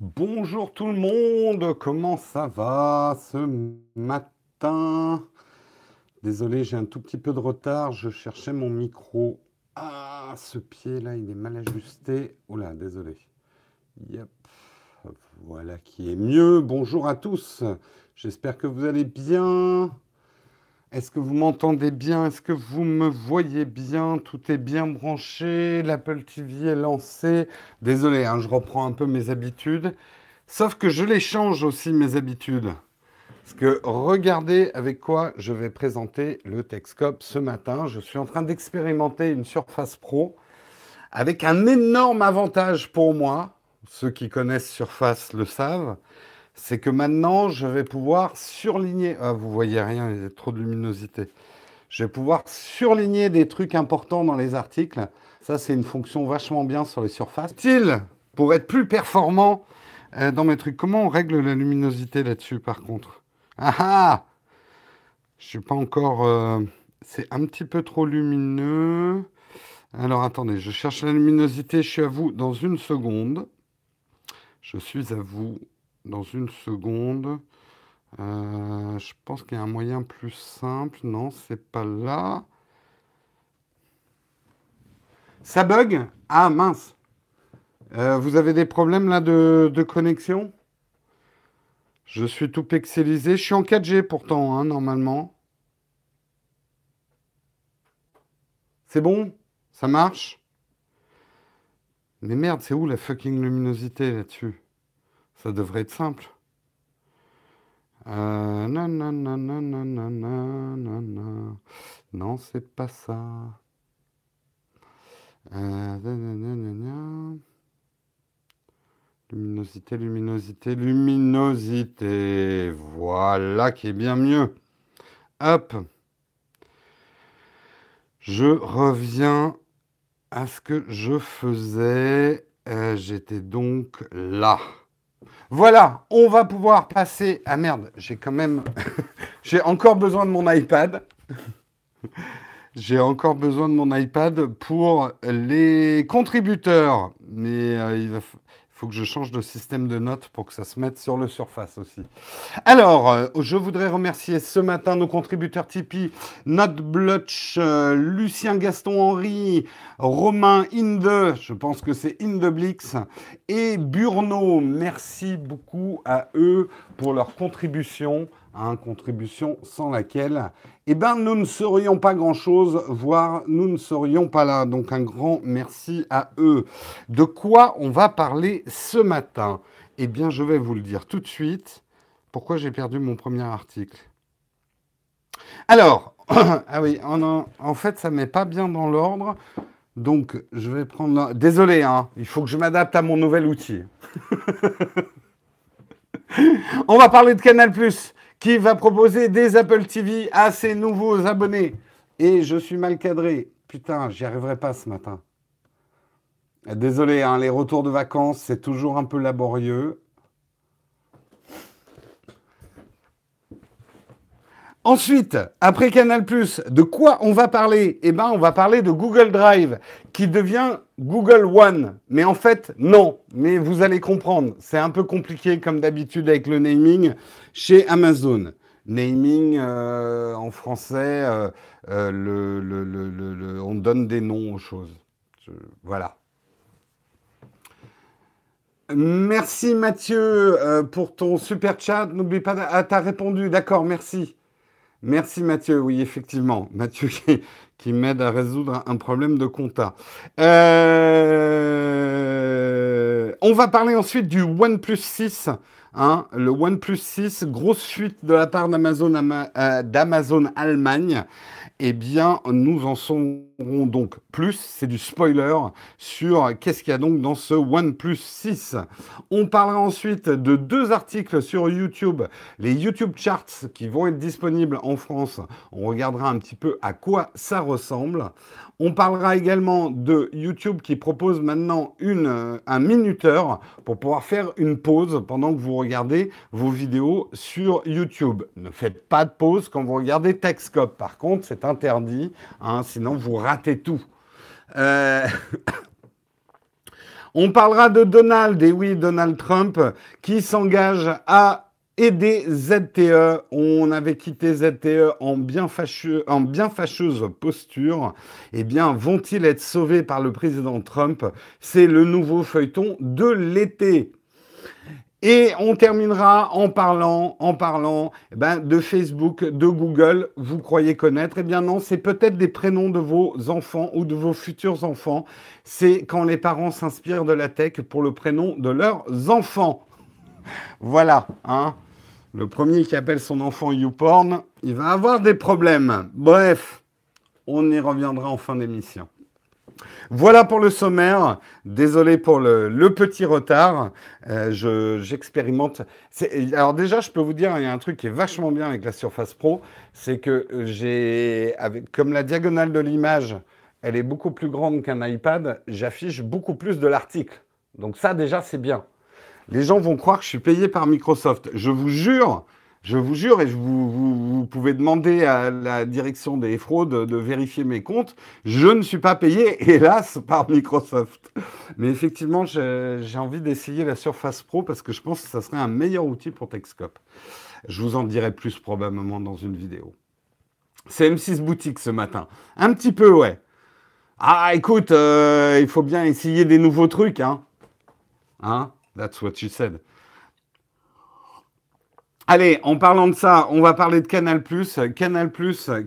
Bonjour tout le monde, comment ça va ce matin? Désolé, j'ai un tout petit peu de retard, je cherchais mon micro. Ah, ce pied-là, il est mal ajusté. Oula, désolé. Yep. Voilà qui est mieux. Bonjour à tous. J'espère que vous allez bien. Est-ce que vous m'entendez bien? Est-ce que vous me voyez bien? Tout est bien branché. L'Apple TV est lancé. Désolé, hein, je reprends un peu mes habitudes. Sauf que je les change aussi, mes habitudes. Parce que regardez avec quoi je vais présenter le Texcope ce matin. Je suis en train d'expérimenter une Surface Pro avec un énorme avantage pour moi. Ceux qui connaissent Surface le savent c'est que maintenant, je vais pouvoir surligner. Ah, vous voyez rien, il y a trop de luminosité. Je vais pouvoir surligner des trucs importants dans les articles. Ça, c'est une fonction vachement bien sur les surfaces. Style, pour être plus performant euh, dans mes trucs. Comment on règle la luminosité là-dessus, par contre? Ah ah Je suis pas encore. Euh, c'est un petit peu trop lumineux. Alors attendez, je cherche la luminosité. Je suis à vous dans une seconde. Je suis à vous dans une seconde. Euh, je pense qu'il y a un moyen plus simple. Non, c'est pas là. Ça bug? Ah mince. Euh, vous avez des problèmes là de, connexion? Je suis tout pixelisé. Je suis en 4G pourtant, hein, normalement. C'est bon? Ça marche? Mais merde, c'est où la fucking luminosité là-dessus? Ça devrait être simple. Euh. Non, c'est pas ça. Euh, luminosité, luminosité, luminosité. Voilà qui est bien mieux. Hop. Je reviens à ce que je faisais. J'étais donc là. Voilà, on va pouvoir passer. Ah merde, j'ai quand même. j'ai encore besoin de mon iPad. j'ai encore besoin de mon iPad pour les contributeurs. Mais euh, il va faut que je change de système de notes pour que ça se mette sur le Surface aussi. Alors, euh, je voudrais remercier ce matin nos contributeurs Tipeee, Notblutch, euh, Lucien Gaston Henry, Romain Inde, je pense que c'est Indeblix, et Burno. Merci beaucoup à eux pour leur contribution Hein, contribution sans laquelle eh ben, nous ne serions pas grand-chose, voire nous ne serions pas là. Donc un grand merci à eux. De quoi on va parler ce matin? Eh bien, je vais vous le dire tout de suite. Pourquoi j'ai perdu mon premier article? Alors, ah oui, en, en fait, ça ne met pas bien dans l'ordre. Donc, je vais prendre... Désolé, hein, il faut que je m'adapte à mon nouvel outil. on va parler de Canal ⁇ qui va proposer des Apple TV à ses nouveaux abonnés. Et je suis mal cadré. Putain, j'y arriverai pas ce matin. Désolé, hein, les retours de vacances, c'est toujours un peu laborieux. Ensuite, après Canal+, de quoi on va parler? Eh bien, on va parler de Google Drive, qui devient Google One. Mais en fait, non. Mais vous allez comprendre. C'est un peu compliqué, comme d'habitude, avec le naming chez Amazon. Naming euh, en français, euh, euh, on donne des noms aux choses. voilà. Merci Mathieu pour ton super chat. N'oublie pas, ah, t'as répondu, d'accord, merci. Merci Mathieu, oui, effectivement. Mathieu qui, m'aide à résoudre un problème de compta. Euh, on va parler ensuite du OnePlus 6. Hein, le OnePlus 6, grosse fuite de la part d'Amazon euh, Allemagne eh bien, nous en saurons donc plus. C'est du spoiler sur qu'est-ce qu'il y a donc dans ce OnePlus 6. On parlera ensuite de deux articles sur YouTube, les YouTube Charts qui vont être disponibles en France. On regardera un petit peu à quoi ça ressemble. On parlera également de YouTube qui propose maintenant une, euh, un minuteur pour pouvoir faire une pause pendant que vous regardez vos vidéos sur YouTube. Ne faites pas de pause quand vous regardez Texcop. Par contre, c'est interdit, hein, sinon vous ratez tout. Euh, On parlera de Donald, et oui, Donald Trump, qui s'engage à aider ZTE. On avait quitté ZTE en bien, en bien fâcheuse posture. Eh bien, vont-ils être sauvés par le président Trump? C'est le nouveau feuilleton de l'été. Et on terminera en parlant, en parlant eh ben, de Facebook, de Google. Vous croyez connaître? Eh bien non, c'est peut-être des prénoms de vos enfants ou de vos futurs enfants. C'est quand les parents s'inspirent de la tech pour le prénom de leurs enfants. Voilà, hein. Le premier qui appelle son enfant YouPorn, il va avoir des problèmes. Bref, on y reviendra en fin d'émission. Voilà pour le sommaire. Désolé pour le, petit retard. Euh, j'expérimente. alors déjà, je peux vous dire, il y a un truc qui est vachement bien avec la Surface Pro, c'est que comme la diagonale de l'image, elle est beaucoup plus grande qu'un iPad, j'affiche beaucoup plus de l'article. Donc ça, déjà, c'est bien. Les gens vont croire que je suis payé par Microsoft. Je vous jure, je vous jure, et vous, pouvez demander à la direction des fraudes de vérifier mes comptes, je ne suis pas payé, hélas, par Microsoft. Mais effectivement, j'ai envie d'essayer la Surface Pro parce que je pense que ça serait un meilleur outil pour Texcope. Je vous en dirai plus probablement dans une vidéo. C'est M6 Boutique ce matin. Un petit peu, ouais. Ah, écoute, euh, il faut bien essayer des nouveaux trucs, hein. Hein? That's what you said. Allez, en parlant de ça, on va parler de Canal+. Canal+,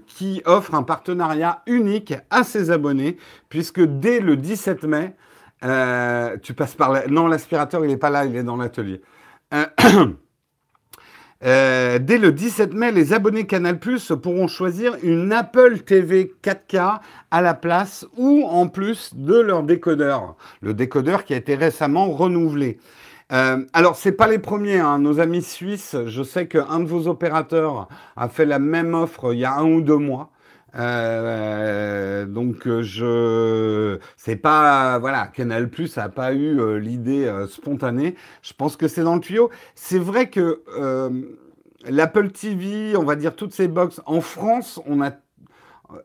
qui offre un partenariat unique à ses abonnés, puisque dès le 17 mai, euh, tu passes par... La... Non, l'aspirateur, il n'est pas là, il est dans l'atelier. Euh, euh, dès le 17 mai, les abonnés Canal pourront choisir une Apple TV 4K à la place ou en plus de leur décodeur. Le décodeur qui a été récemment renouvelé. Euh, alors, ce n'est pas les premiers. Hein. Nos amis suisses, je sais qu'un de vos opérateurs a fait la même offre il y a un ou deux mois. Euh, donc je c'est pas voilà Canal Plus n'a pas eu euh, l'idée spontanée. Je pense que c'est dans le tuyau. C'est vrai que l'Apple TV, on va dire toutes ces box en France, on a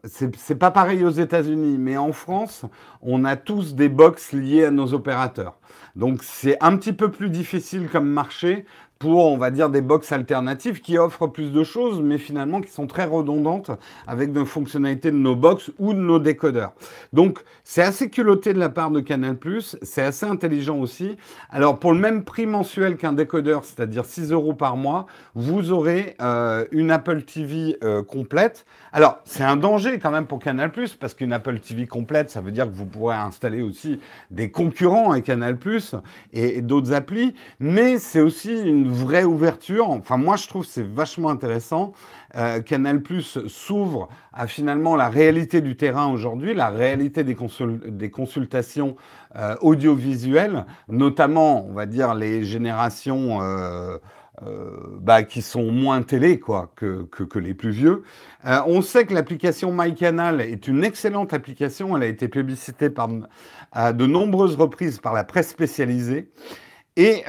c'est pas pareil aux États-Unis, mais en France, on a tous des box liées à nos opérateurs. Donc c'est un petit peu plus difficile comme marché pour, on va dire, des box alternatives qui offrent plus de choses, mais finalement qui sont très redondantes avec des fonctionnalités de nos box ou de nos décodeurs. Donc, c'est assez culotté de la part de Canal+, c'est assez intelligent aussi. Alors, pour le même prix mensuel qu'un décodeur, c'est-à-dire 6 euros par mois, vous aurez euh, une Apple TV euh, complète. Alors, c'est un danger quand même pour Canal+, parce qu'une Apple TV complète, ça veut dire que vous pourrez installer aussi des concurrents à Canal+, et, et d'autres applis, mais c'est aussi une vraie ouverture. Enfin, moi, je trouve c'est vachement intéressant. Euh, Canal Plus s'ouvre à finalement la réalité du terrain aujourd'hui, la réalité des, des consultations euh, audiovisuelles, notamment, on va dire, les générations euh, bah, qui sont moins télé quoi, que, que, que les plus vieux. on sait que l'application MyCanal est une excellente application. Elle a été publicitée par, à de nombreuses reprises par la presse spécialisée. Et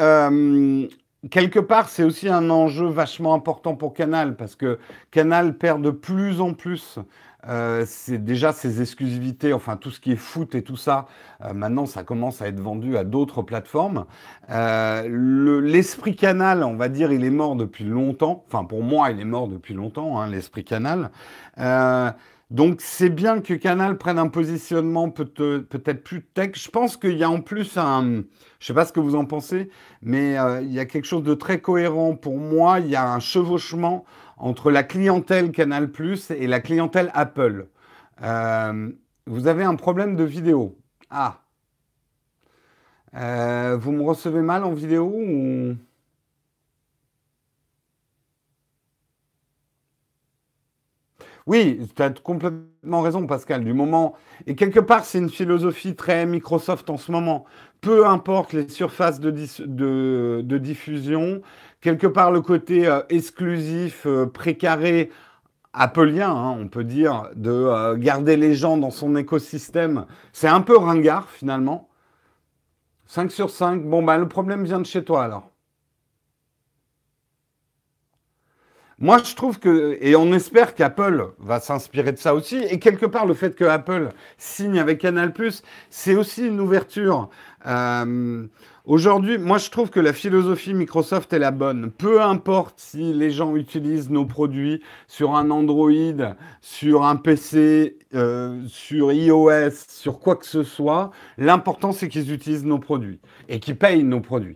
quelque part, c'est aussi un enjeu vachement important pour Canal, parce que Canal perd de plus en plus. Euh, c'est déjà ses exclusivités, enfin tout ce qui est foot et tout ça. Euh, maintenant, ça commence à être vendu à d'autres plateformes. Euh, l'esprit Canal, on va dire, il est mort depuis longtemps. Enfin, pour moi, il est mort depuis longtemps, hein, l'esprit Canal. Donc c'est bien que Canal prenne un positionnement peut-être plus tech. Je pense qu'il y a en plus un, je ne sais pas ce que vous en pensez, mais euh, il y a quelque chose de très cohérent pour moi. Il y a un chevauchement entre la clientèle Canal et la clientèle Apple. Euh, vous avez un problème de vidéo. Ah. Euh, vous me recevez mal en vidéo ou... Oui, tu as complètement raison, Pascal. Du moment. Et quelque part, c'est une philosophie très Microsoft en ce moment. Peu importe les surfaces de, diffusion, quelque part, le côté euh, exclusif, euh, précaré, appelien, hein, on peut dire, de euh, garder les gens dans son écosystème, c'est un peu ringard finalement. 5 sur 5. Bon, bah, le problème vient de chez toi alors. Moi, je trouve que, et on espère qu'Apple va s'inspirer de ça aussi, et quelque part, le fait que Apple signe avec Canal+, c'est aussi une ouverture. Euh, Aujourd'hui, moi je trouve que la philosophie Microsoft est la bonne. Peu importe si les gens utilisent nos produits sur un Android, sur un PC, euh, sur iOS, sur quoi que ce soit, l'important c'est qu'ils utilisent nos produits et qu'ils payent nos produits.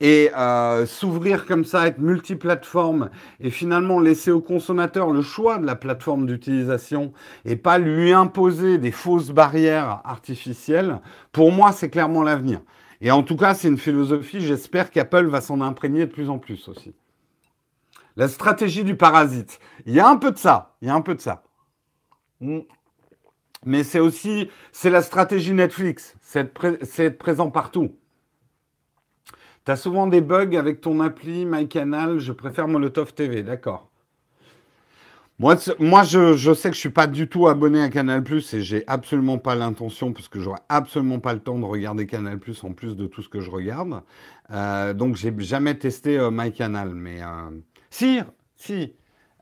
Et euh, s'ouvrir comme ça, être multiplateforme et finalement laisser au consommateur le choix de la plateforme d'utilisation et pas lui imposer des fausses barrières artificielles, pour moi c'est clairement l'avenir. Et en tout cas, c'est une philosophie, j'espère qu'Apple va s'en imprégner de plus en plus aussi. La stratégie du parasite. Il y a un peu de ça. Il y a un peu de ça. Hmm. Mais c'est aussi, c'est la stratégie Netflix. C'est être, présent partout. Tu as souvent des bugs avec ton appli, MyCanal. Je préfère Molotov TV. D'accord. Moi, je, sais que je suis pas du tout abonné à Canal Plus et j'ai absolument pas l'intention, parce que j'aurais absolument pas le temps de regarder Canal Plus en plus de tout ce que je regarde. Euh, donc, j'ai jamais testé euh, MyCanal. Mais euh, si, si.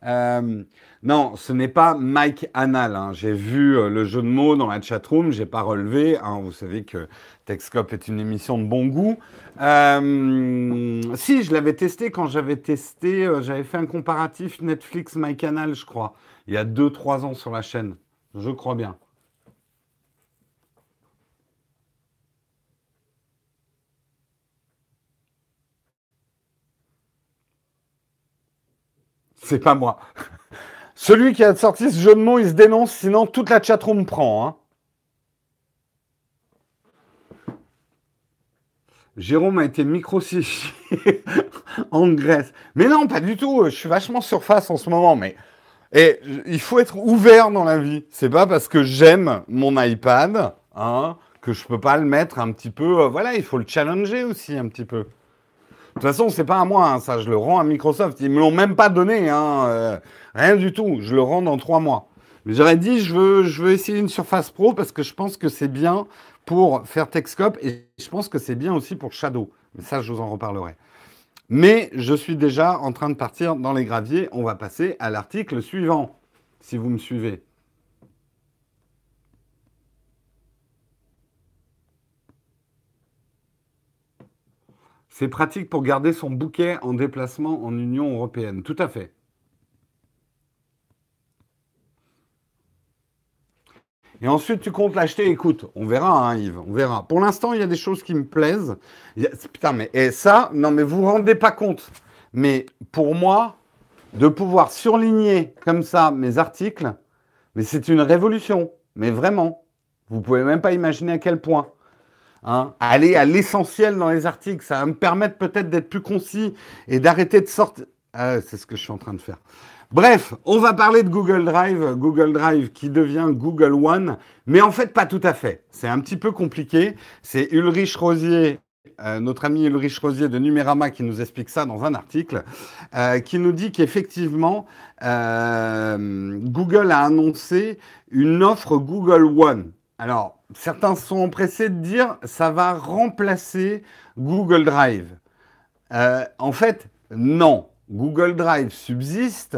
Euh, non, ce n'est pas Mike Anal. Hein. J'ai vu euh, le jeu de mots dans la chatroom, j'ai pas relevé. Hein. Vous savez que Techscope est une émission de bon goût. Euh, si, je l'avais testé quand j'avais testé, j'avais fait un comparatif Netflix My Canal, je crois, il y a 2-3 ans sur la chaîne. Je crois bien. C'est pas moi. Celui qui a sorti ce jeu de mots, il se dénonce, sinon toute la chatroom prend. Hein. Jérôme a été micro en Grèce. Mais non, pas du tout. Je suis vachement surface en ce moment. Mais et il faut être ouvert dans la vie. C'est pas parce que j'aime mon iPad hein, que je peux pas le mettre un petit peu. Euh, voilà, il faut le challenger aussi un petit peu. De toute façon, c'est pas à moi, hein, ça, je le rends à Microsoft. Ils me l'ont même pas donné, hein, euh, rien du tout. Je le rends dans trois mois. Mais j'aurais dit, je veux, je veux essayer une Surface Pro parce que je pense que c'est bien pour faire Texcope et je pense que c'est bien aussi pour Shadow. Mais ça, je vous en reparlerai. Mais je suis déjà en train de partir dans les graviers. On va passer à l'article suivant, si vous me suivez. C'est pratique pour garder son bouquet en déplacement en Union européenne. Tout à fait. Et ensuite, tu comptes l'acheter. Écoute, on verra, hein, Yves, on verra. Pour l'instant, il y a des choses qui me plaisent. Putain, mais et ça, non, mais vous vous rendez pas compte. Mais pour moi, de pouvoir surligner comme ça mes articles, mais c'est une révolution. Mais vraiment, vous pouvez même pas imaginer à quel point. Hein, aller à l'essentiel dans les articles. Ça va me permettre peut-être d'être plus concis et d'arrêter de sortir. Ah, c'est ce que je suis en train de faire. Bref, on va parler de Google Drive, Google Drive qui devient Google One, mais en fait pas tout à fait. C'est un petit peu compliqué. C'est Ulrich Rosier, euh, notre ami Ulrich Rosier de Numérama qui nous explique ça dans un article, euh, qui nous dit qu'effectivement, euh, Google a annoncé une offre Google One. Alors, certains sont empressés de dire ça va remplacer Google Drive. Euh, en fait, non. Google Drive subsiste,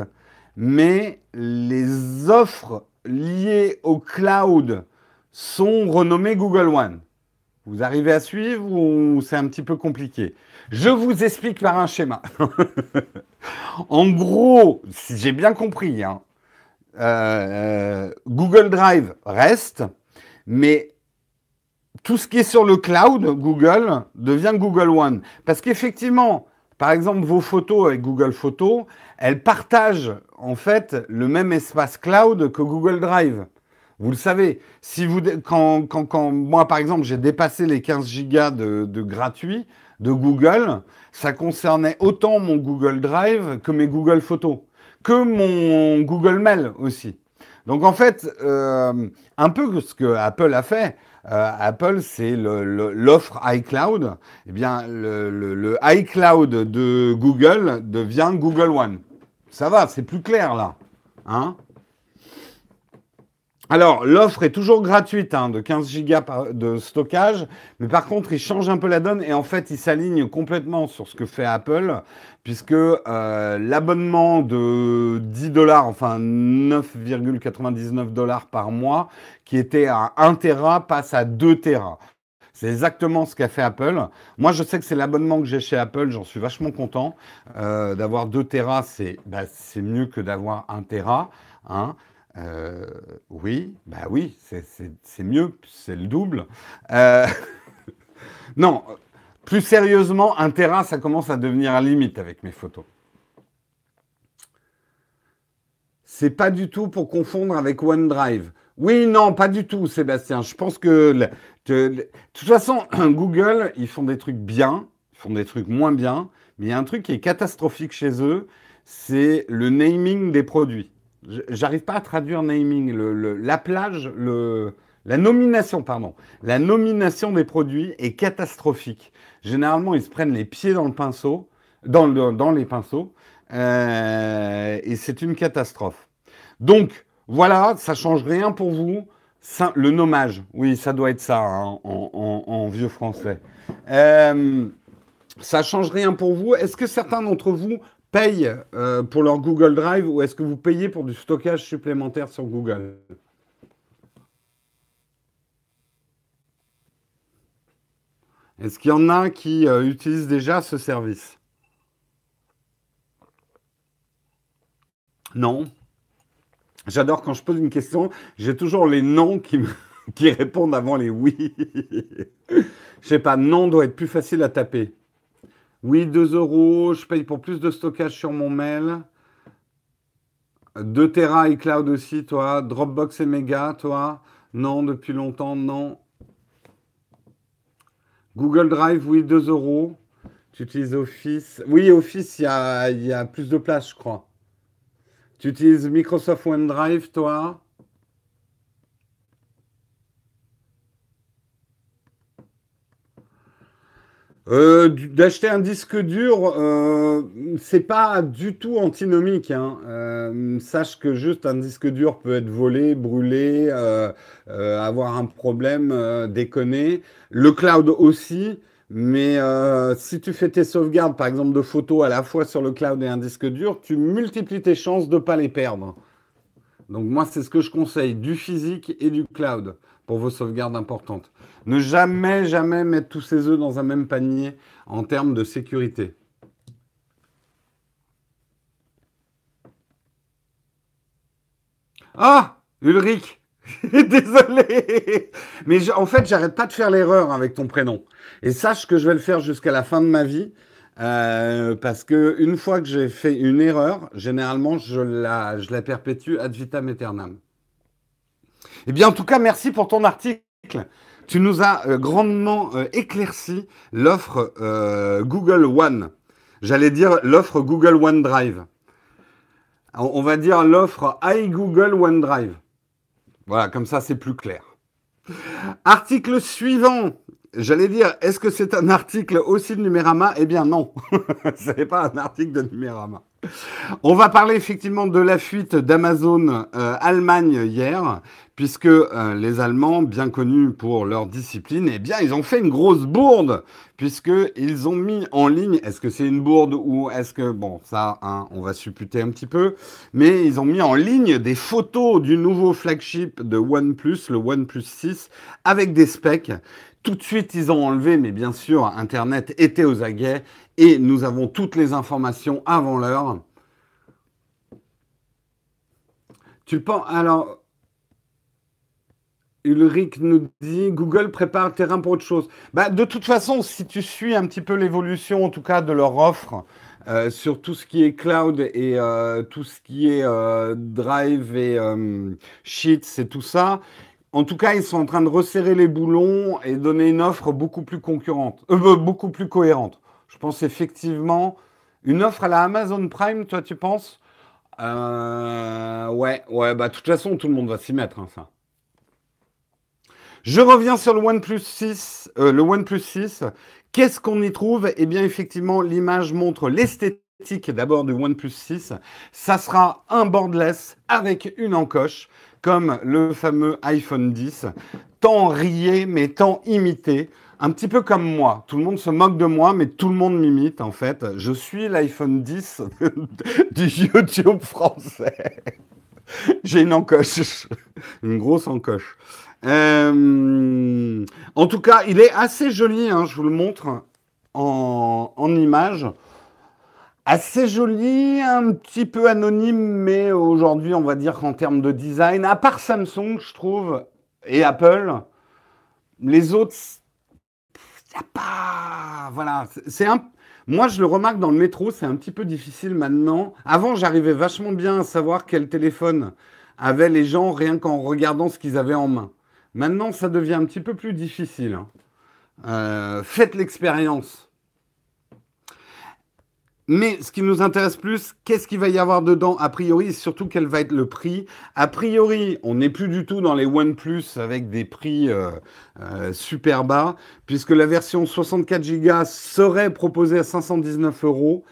mais les offres liées au cloud sont renommées Google One. Vous arrivez à suivre ou c'est un petit peu compliqué? Je vous explique par un schéma. en gros, si j'ai bien compris, hein, euh, Google Drive reste, mais tout ce qui est sur le cloud, Google, devient Google One. Parce qu'effectivement, par exemple, vos photos avec Google Photos, elles partagent en fait le même espace cloud que Google Drive. Vous le savez, si vous, quand, quand, moi par exemple j'ai dépassé les 15 gigas de, de gratuit de Google, ça concernait autant mon Google Drive que mes Google Photos, que mon Google Mail aussi. Donc en fait, euh, un peu ce que Apple a fait. Euh, Apple, c'est l'offre iCloud. Eh bien, le, iCloud de Google devient Google One. Ça va, c'est plus clair là. Hein Alors, l'offre est toujours gratuite hein, de 15 gigas de stockage, mais par contre, il change un peu la donne et en fait, il s'aligne complètement sur ce que fait Apple, puisque euh, l'abonnement de 10 dollars, enfin 9,99 dollars par mois, qui était à 1 Tera, passe à 2 Tera. C'est exactement ce qu'a fait Apple. Moi, je sais que c'est l'abonnement que j'ai chez Apple, j'en suis vachement content. Euh, d'avoir 2 Tera, bah, c'est mieux que d'avoir 1 Tera. Hein. Euh, oui, bah oui, c'est mieux, c'est le double. Non, plus sérieusement, un terrain, ça commence à devenir limite avec mes photos. C'est pas du tout pour confondre avec OneDrive. Oui, non, pas du tout, Sébastien. Je pense que, de toute façon, Google, ils font des trucs bien, ils font des trucs moins bien, mais il y a un truc qui est catastrophique chez eux, c'est le naming des produits. J'arrive pas à traduire naming. La plage, la nomination, pardon. La nomination des produits est catastrophique. Généralement, ils se prennent les pieds dans le pinceau, dans, les pinceaux, euh, et c'est une catastrophe. Donc, voilà, ça change rien pour vous. le nommage, oui, ça doit être ça hein, en, vieux français. Euh, ça change rien pour vous. Est-ce que certains d'entre vous payent euh, pour leur Google Drive ou est-ce que vous payez pour du stockage supplémentaire sur Google? Est-ce qu'il y en a qui euh, utilisent déjà ce service? Non. J'adore quand je pose une question, j'ai toujours les noms qui, répondent avant les oui. Je sais pas, non doit être plus facile à taper. Oui, 2 euros. Je paye pour plus de stockage sur mon mail. 2 Tera iCloud aussi, toi. Dropbox et Mega, toi. Non, depuis longtemps, non. Google Drive, oui, 2 euros. Tu utilises Office. Oui, Office, il y a, plus de place, je crois. Tu utilises Microsoft OneDrive, toi? Euh, d'acheter un disque dur, euh, c'est pas du tout antinomique. Hein. Euh, sache que juste un disque dur peut être volé, brûlé, avoir un problème, déconner. Le cloud aussi. Mais si tu fais tes sauvegardes, par exemple, de photos à la fois sur le cloud et un disque dur, tu multiplies tes chances de pas les perdre. Donc moi, c'est ce que je conseille, du physique et du cloud pour vos sauvegardes importantes. Ne jamais, jamais mettre tous ses œufs dans un même panier en termes de sécurité. Ah, Ulrich, désolé. Mais en fait, j'arrête pas de faire l'erreur avec ton prénom. Et sache que je vais le faire jusqu'à la fin de ma vie. Euh, parce que une fois que j'ai fait une erreur, généralement, je la, je la perpétue ad vitam aeternam. Eh bien, en tout cas, merci pour ton article. Tu nous as euh, grandement euh, éclairci l'offre Google One. J'allais dire l'offre Google OneDrive. On va dire l'offre iGoogle OneDrive. Voilà, comme ça c'est plus clair. Article suivant. J'allais dire, est-ce que c'est un article aussi de Numérama? Eh bien non, ce n'est pas un article de Numérama. On va parler effectivement de la fuite d'Amazon Allemagne hier, puisque euh, les Allemands, bien connus pour leur discipline, eh bien, ils ont fait une grosse bourde, puisqu'ils ont mis en ligne, est-ce que c'est une bourde ou est-ce que, bon, ça, hein, on va supputer un petit peu, mais ils ont mis en ligne des photos du nouveau flagship de OnePlus, le OnePlus 6, avec des specs. Tout de suite, ils ont enlevé, mais bien sûr, Internet était aux aguets, et nous avons toutes les informations avant l'heure. Tu penses, alors, Ulrich nous dit Google prépare le terrain pour autre chose. Bah, de toute façon, si tu suis un petit peu l'évolution, en tout cas, de leur offre euh, sur tout ce qui est cloud et euh, tout ce qui est euh, Drive et Sheets et tout ça, en tout cas, ils sont en train de resserrer les boulons et donner une offre beaucoup plus concurrente, beaucoup plus cohérente. Je pense effectivement une offre à la Amazon Prime, toi, tu penses? Ouais, ouais, bah de toute façon, tout le monde va s'y mettre, hein, ça. Je reviens sur le OnePlus 6. Euh, le OnePlus 6. Qu'est-ce qu'on y trouve? Eh bien, effectivement, l'image montre l'esthétique d'abord du OnePlus 6. Ça sera un bordless avec une encoche. Comme le fameux iPhone 10, tant rié, mais tant imité. Un petit peu comme moi. Tout le monde se moque de moi, mais tout le monde m'imite, en fait. Je suis l'iPhone 10 du YouTube français. J'ai une encoche. Une grosse encoche. Euh, en tout cas, il est assez joli, hein, je vous le montre en, en image. Assez joli, un petit peu anonyme, mais aujourd'hui, on va dire qu'en termes de design, à part Samsung, je trouve, et Apple, les autres, n'y a pas. Voilà, c'est un. Moi, je le remarque dans le métro, c'est un petit peu difficile maintenant. Avant, j'arrivais vachement bien à savoir quel téléphone avaient les gens rien qu'en regardant ce qu'ils avaient en main. Maintenant, ça devient un petit peu plus difficile. Hein. Euh, faites l'expérience. Mais ce qui nous intéresse plus, qu'est-ce qu'il va y avoir dedans a priori, et surtout quel va être le prix? A priori, on n'est plus du tout dans les OnePlus avec des prix euh, euh, super bas, puisque la version 64 Go serait proposée à 519 euros.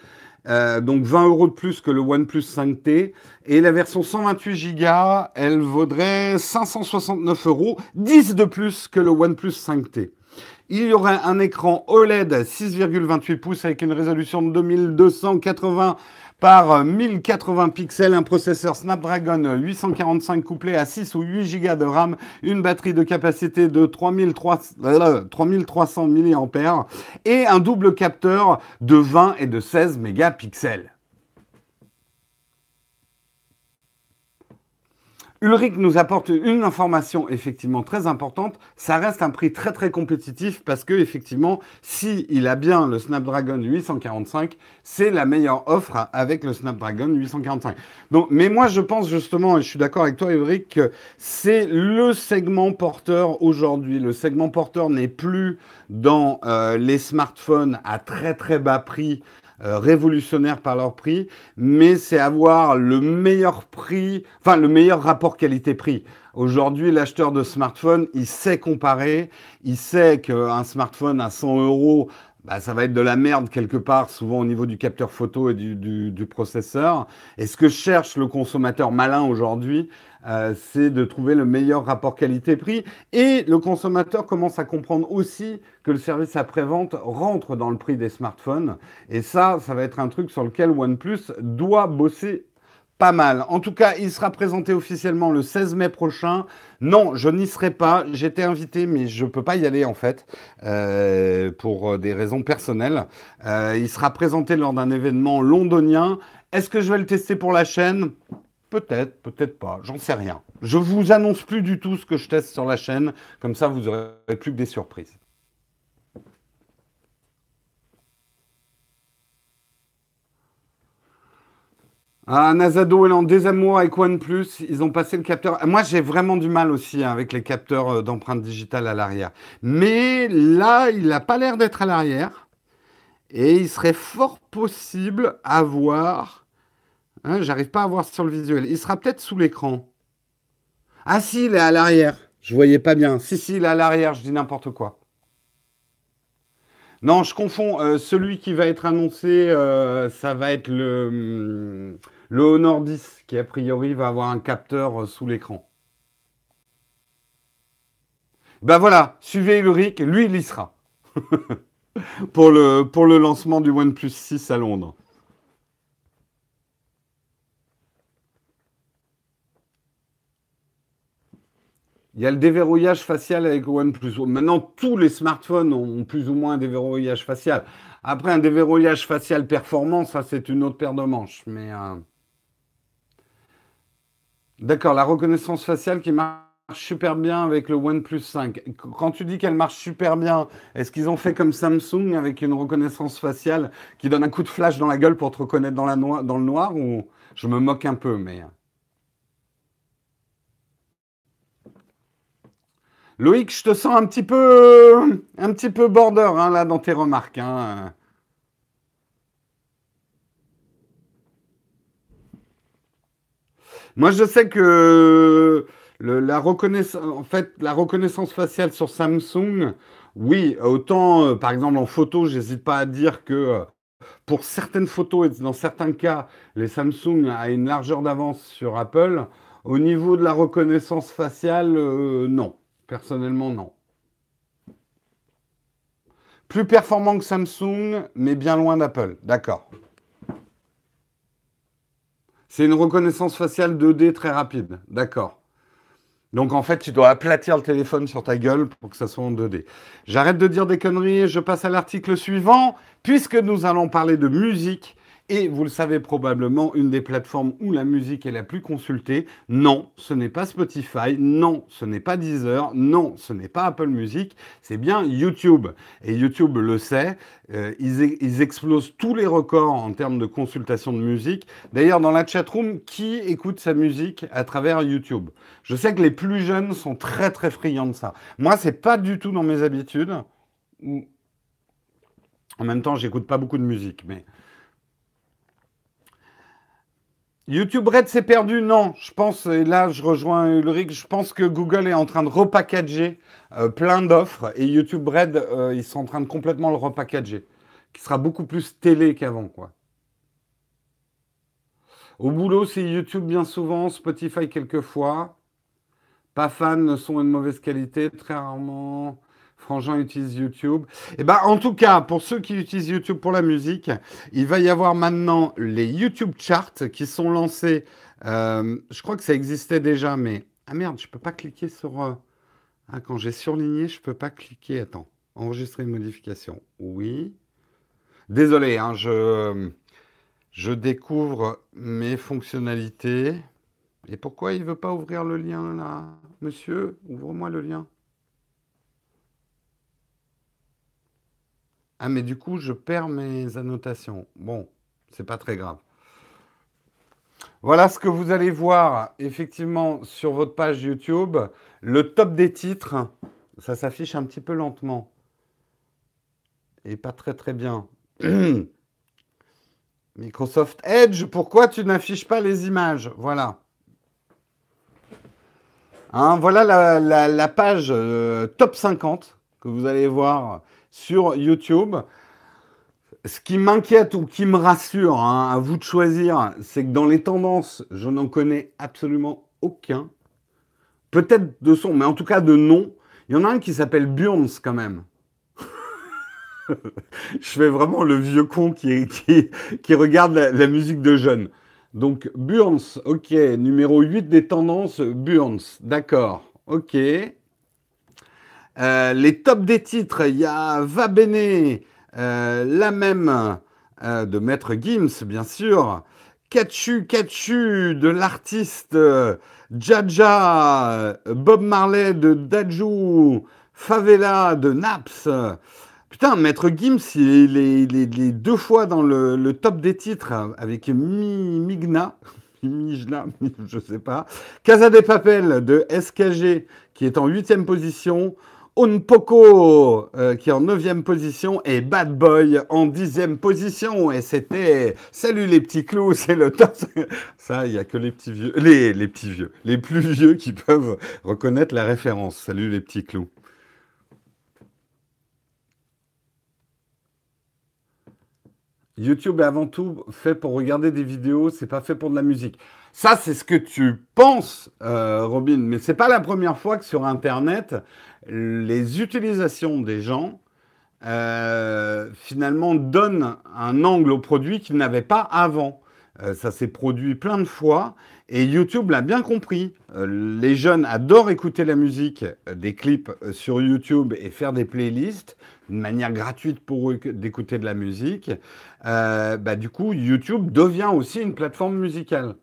Euh, donc 20 euros de plus que le OnePlus 5T. Et la version 128 Go, elle vaudrait 569 euros, 10 de plus que le OnePlus 5T. Il y aurait un écran OLED 6,28 pouces avec une résolution de 2280 par 1080 pixels, un processeur Snapdragon 845 couplé à 6 ou 8 Go de RAM, une batterie de capacité de 3300 mAh et un double capteur de 20 et de 16 mégapixels. Ulrich nous apporte une information effectivement très importante. Ça reste un prix très très compétitif parce que effectivement, si il a bien le Snapdragon 845, c'est la meilleure offre avec le Snapdragon 845. Donc, mais moi je pense justement, et je suis d'accord avec toi Ulrich, que c'est le segment porteur aujourd'hui. Le segment porteur n'est plus dans euh, les smartphones à très très bas prix euh, révolutionnaires par leur prix, mais c'est avoir le meilleur prix, enfin le meilleur rapport qualité-prix. Aujourd'hui, l'acheteur de smartphone, il sait comparer, il sait qu'un smartphone à 100 euros, bah, ça va être de la merde quelque part, souvent au niveau du capteur photo et du, du, du processeur. Et ce que cherche le consommateur malin aujourd'hui, euh, c'est de trouver le meilleur rapport qualité-prix. Et le consommateur commence à comprendre aussi que le service après-vente rentre dans le prix des smartphones. Et ça, ça va être un truc sur lequel OnePlus doit bosser pas mal. En tout cas, il sera présenté officiellement le 16 mai prochain. Non, je n'y serai pas. J'étais invité, mais je ne peux pas y aller en fait, euh, pour des raisons personnelles. Euh, il sera présenté lors d'un événement londonien. Est-ce que je vais le tester pour la chaîne? Peut-être, peut-être pas, j'en sais rien. Je vous annonce plus du tout ce que je teste sur la chaîne, comme ça vous aurez plus que des surprises. Ah, Nazado est en désamour avec OnePlus. Ils ont passé le capteur. Moi, j'ai vraiment du mal aussi hein, avec les capteurs euh, d'empreinte digitale à l'arrière. Mais là, il n'a pas l'air d'être à l'arrière. Et il serait fort possible à Hein, j'arrive pas à voir sur le visuel. Il sera peut-être sous l'écran. Ah si, il est à l'arrière. Je voyais pas bien. Si, si, il est à l'arrière, je dis n'importe quoi. Non, je confonds. Euh, celui qui va être annoncé, euh, ça va être le, hum, Honor 10, qui a priori va avoir un capteur euh, sous l'écran. Ben voilà, suivez Ulrich, lui il y sera. pour, le, pour le lancement du OnePlus 6 à Londres. Il y a le déverrouillage facial avec OnePlus. Maintenant, tous les smartphones ont plus ou moins un déverrouillage facial. Après, un déverrouillage facial performant, ça, c'est une autre paire de manches. Mais euh, D'accord, la reconnaissance faciale qui marche super bien avec le OnePlus 5. Quand tu dis qu'elle marche super bien, est-ce qu'ils ont fait comme Samsung avec une reconnaissance faciale qui donne un coup de flash dans la gueule pour te reconnaître dans, le noir je me moque un peu, mais... Loïc, je te sens un petit peu, un petit peu border hein, là dans tes remarques. Hein. Moi, je sais que la, reconnaissance, faciale sur Samsung, oui, autant, euh, par exemple, en photo, j'hésite pas à dire que euh, pour certaines photos et dans certains cas, les Samsung a une largeur d'avance sur Apple. Au niveau de la reconnaissance faciale, euh, non. Personnellement, non. Plus performant que Samsung, mais bien loin d'Apple. D'accord. C'est une reconnaissance faciale 2D très rapide. D'accord. Donc en fait, tu dois aplatir le téléphone sur ta gueule pour que ça soit en 2D. J'arrête de dire des conneries et je passe à l'article suivant, puisque nous allons parler de musique et vous le savez probablement, une des plateformes où la musique est la plus consultée, non, ce n'est pas Spotify, non, ce n'est pas Deezer, non, ce n'est pas Apple Music, c'est bien YouTube. Et YouTube le sait, euh, ils, explosent tous les records en termes de consultation de musique. D'ailleurs, dans la chatroom, qui écoute sa musique à travers YouTube? Je sais que les plus jeunes sont très très friands de ça. Moi, c'est pas du tout dans mes habitudes. En même temps, j'écoute pas beaucoup de musique, mais YouTube Red s'est perdu Non, je pense, et là je rejoins Ulrich, je pense que Google est en train de repackager euh, plein d'offres et YouTube Red, euh, ils sont en train de complètement le repackager, qui sera beaucoup plus télé qu'avant, quoi. Au boulot, c'est YouTube bien souvent, Spotify quelquefois. Pas fan, sont de mauvaise qualité, très rarement. Frangin utilise YouTube. Et eh ben, en tout cas, pour ceux qui utilisent YouTube pour la musique, il va y avoir maintenant les YouTube Charts qui sont lancés. Euh, je crois que ça existait déjà, mais ah merde, je peux pas cliquer sur. Euh, ah, quand j'ai surligné, je peux pas cliquer. Attends, enregistrer une modification. Oui. Désolé, hein, je découvre mes fonctionnalités. Et pourquoi il veut pas ouvrir le lien là, monsieur Ouvre-moi le lien. Ah, mais du coup, je perds mes annotations. Bon, c'est pas très grave. Voilà ce que vous allez voir effectivement sur votre page YouTube. Le top des titres, ça s'affiche un petit peu lentement. Et pas très très bien. Microsoft Edge, pourquoi tu n'affiches pas les images? Voilà. Hein, voilà la, page euh, top 50 que vous allez voir sur YouTube. Ce qui m'inquiète ou qui me rassure, hein, à vous de choisir, c'est que dans les tendances, je n'en connais absolument aucun. Peut-être de son, mais en tout cas de nom. Il y en a un qui s'appelle Burns quand même. je fais vraiment le vieux con qui, regarde la, musique de jeunes. Donc Burns, ok, numéro 8 des tendances, Burns, d'accord, ok. Euh, les tops des titres, il y a Va Bene, euh, la même euh, de Maître Gims, bien sûr. Kachu Kachu de l'artiste Jaja, Bob Marley de Daju, Favela de Naps. Putain, Maître Gims, il est, deux fois dans le, top des titres avec Mi, Migna. Mijna, je sais pas. Casa de Papel de SKG qui est en huitième position. Unpoko euh, qui est en 9 position et Bad Boy en 10 position. Et c'était Salut les petits clous, c'est le top. Ça, il n'y a que les petits vieux, les, les petits vieux, les plus vieux qui peuvent reconnaître la référence. Salut les petits clous. YouTube est avant tout fait pour regarder des vidéos, c'est pas fait pour de la musique. Ça, c'est ce que tu penses, euh, Robin, mais c'est pas la première fois que sur Internet, les utilisations des gens euh, finalement donnent un angle au produit qu'ils n'avaient pas avant. Euh, ça s'est produit plein de fois et YouTube l'a bien compris. Euh, les jeunes adorent écouter la musique, des clips sur YouTube et faire des playlists, une manière gratuite pour eux d'écouter de la musique. bah, du coup, YouTube devient aussi une plateforme musicale.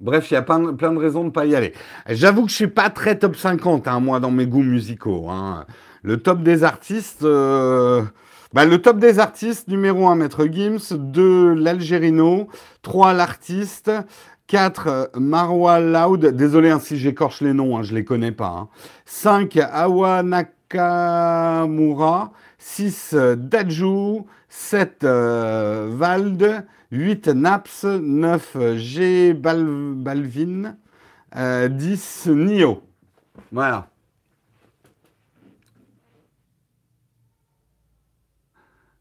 Bref, il y a plein, de raisons de ne pas y aller. J'avoue que je suis pas très top 50, hein, moi, dans mes goûts musicaux. Hein. Le top des artistes... Euh, bah, le top des artistes, numéro 1, Maître Gims, 2, l'Algérino, 3, l'artiste, 4, Marwa Loud, désolé hein, si j'écorche les noms, je ne les connais pas. 5, Awa Nakamura, 6, Daju, 7, euh, Vald, 8 Naps, 9 G Balvin, 10 euh, Nio. Voilà.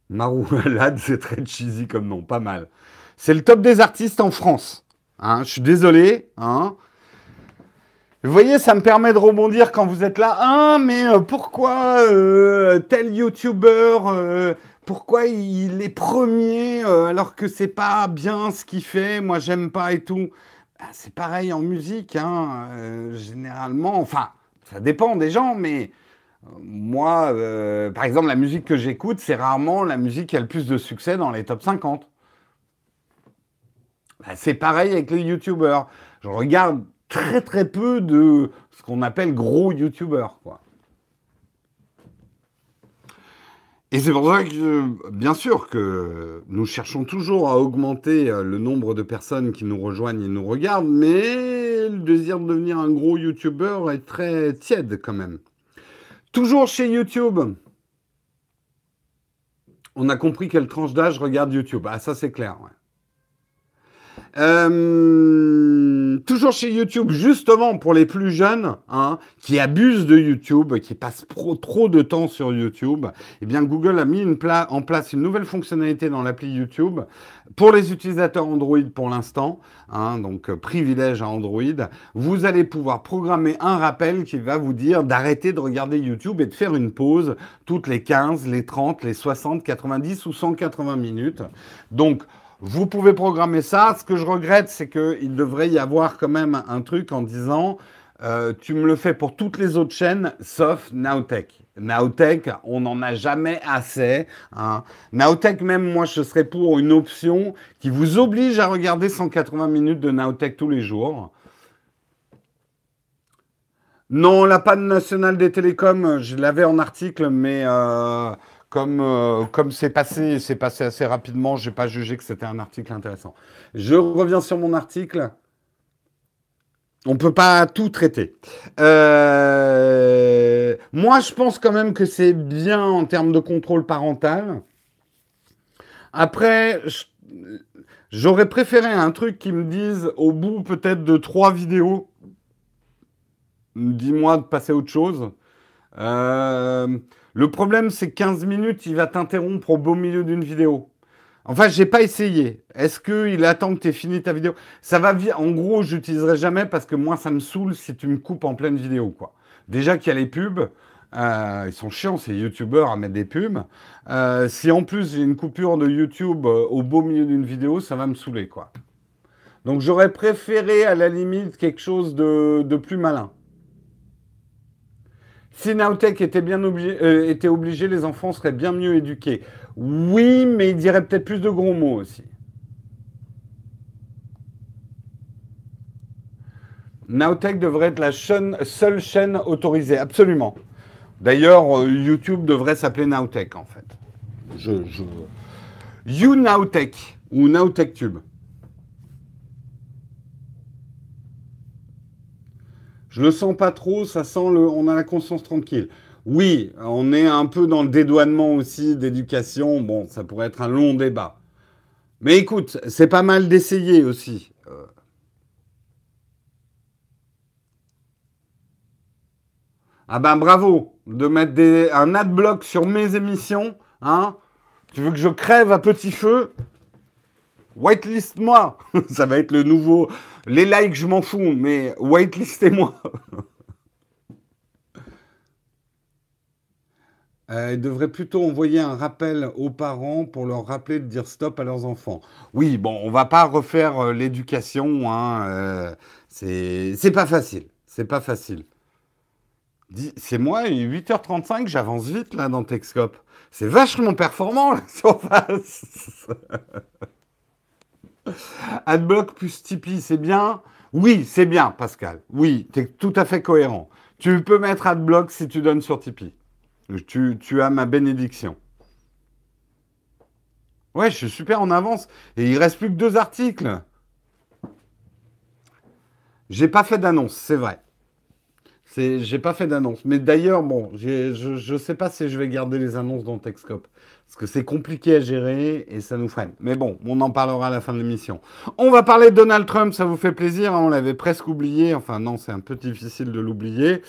Maroualade, c'est très cheesy comme nom, pas mal. C'est le top des artistes en France. Hein, je suis désolé. Hein. Vous voyez, ça me permet de rebondir quand vous êtes là. Ah, mais euh, pourquoi euh, tel YouTuber, euh, pourquoi il est premier alors que c'est pas bien ce qu'il fait Moi, j'aime pas et tout. Bah, c'est pareil en musique, hein, généralement. Enfin, ça dépend des gens, mais moi, par exemple, la musique que j'écoute, c'est rarement la musique qui a le plus de succès dans les top 50. Bah, c'est pareil avec les YouTubers. Je regarde très très peu de ce qu'on appelle gros youtubeurs, quoi. Et c'est pour ça que, bien sûr, que nous cherchons toujours à augmenter euh, le nombre de personnes qui nous rejoignent et nous regardent, mais le désir de devenir un gros youtubeur est très tiède quand même. Toujours chez YouTube, on a compris quelle tranche d'âge regarde YouTube. Ah, ça c'est clair, ouais. Euh, toujours chez YouTube, justement pour les plus jeunes, hein, qui abusent de YouTube, qui passent trop de temps sur YouTube, eh Google a mis en place une nouvelle fonctionnalité dans l'appli YouTube pour les utilisateurs Android pour l'instant. Hein, donc euh, privilège à Android. Vous allez pouvoir programmer un rappel qui va vous dire d'arrêter de regarder YouTube et de faire une pause toutes les 15, les 30, les 60, 90 ou 180 minutes. Donc vous pouvez programmer ça. Ce que je regrette, c'est qu'il devrait y avoir quand même un truc en disant euh, tu me le fais pour toutes les autres chaînes sauf Nowtech. Nowtech, on n'en a jamais assez. Hein. Nowtech, même moi, je serais pour une option qui vous oblige à regarder 180 minutes de Nowtech tous les jours. Non, la panne nationale des télécoms, je l'avais en article, mais euh, comme euh, comme c'est passé, c'est passé assez rapidement, j'ai pas jugé que c'était un article intéressant. Je reviens sur mon article. On ne peut pas tout traiter. Euh, moi, je pense quand même que c'est bien en termes de contrôle parental. Après, j'aurais préféré un truc qui me dise au bout peut-être de trois vidéos, dis-moi de passer à autre chose. Euh, le problème, c'est que 15 minutes, il va t'interrompre au beau milieu d'une vidéo. Enfin, j'ai pas essayé. Est-ce qu'il attend que tu aies fini ta vidéo? Ça va En gros, j'utiliserai jamais parce que moi, ça me saoule si tu me coupes en pleine vidéo. quoi. Déjà qu'il y a les pubs. Euh, ils sont chiants, ces youtubeurs, à mettre des pubs. Euh, si en plus j'ai une coupure de YouTube euh, au beau milieu d'une vidéo, ça va me saouler. quoi. Donc j'aurais préféré à la limite quelque chose de plus malin. Si Nowtech était bien obligé, euh, était obligé, les enfants seraient bien mieux éduqués. Oui, mais ils diraient peut-être plus de gros mots aussi. Nowtech devrait être la seule chaîne autorisée, absolument. D'ailleurs, euh, YouTube devrait s'appeler Nowtech en fait. Je, je... You ou Nowtech Tube. Je le sens pas trop, ça sent le, on a la conscience tranquille. Oui, on est un peu dans le dédouanement aussi d'éducation. Bon, ça pourrait être un long débat. Mais écoute, c'est pas mal d'essayer aussi. Euh. Ah ben bravo de mettre des, un adblock sur mes émissions. Hein tu veux que je crève à petit feu? Whitelist-moi Ça va être le nouveau. Les likes, je m'en fous, mais whitelistez-moi euh, Ils devraient plutôt envoyer un rappel aux parents pour leur rappeler de dire stop à leurs enfants. Oui, bon, on va pas refaire euh, l'éducation. Hein, euh, c'est pas facile. C'est pas facile. C'est moi, 8h35, j'avance vite là dans Texcope. C'est vachement performant la surface. Adblock plus Tipeee, c'est bien Oui, c'est bien, Pascal. Oui, tu es tout à fait cohérent. Tu peux mettre Adblock si tu donnes sur Tipeee. Tu, as ma bénédiction. Ouais, je suis super en avance. Et il reste plus que deux articles. J'ai pas fait d'annonce, c'est vrai. J'ai pas fait d'annonce. Mais d'ailleurs, bon, je ne sais pas si je vais garder les annonces dans Texcope. Parce que c'est compliqué à gérer et ça nous freine. Mais bon, on en parlera à la fin de l'émission. On va parler de Donald Trump, ça vous fait plaisir, hein, on l'avait presque oublié. Enfin non, c'est un peu difficile de l'oublier.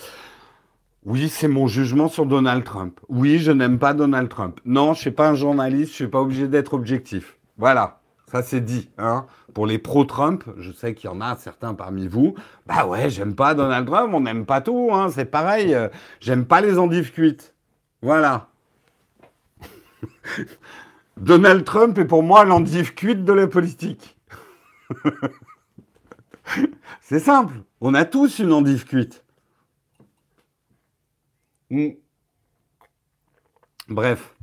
Oui, c'est mon jugement sur Donald Trump. Oui, je n'aime pas Donald Trump. Non, je ne suis pas un journaliste, je ne suis pas obligé d'être objectif. Voilà, ça c'est dit. Hein. Pour les pro-Trump, je sais qu'il y en a certains parmi vous. Bah ouais, j'aime pas Donald Trump, on n'aime pas tout, hein, c'est pareil. Euh, j'aime pas les endives cuites. Voilà. Donald Trump est pour moi l'endive cuite de la politique. c'est simple, on a tous une endive cuite. Hmm. Bref.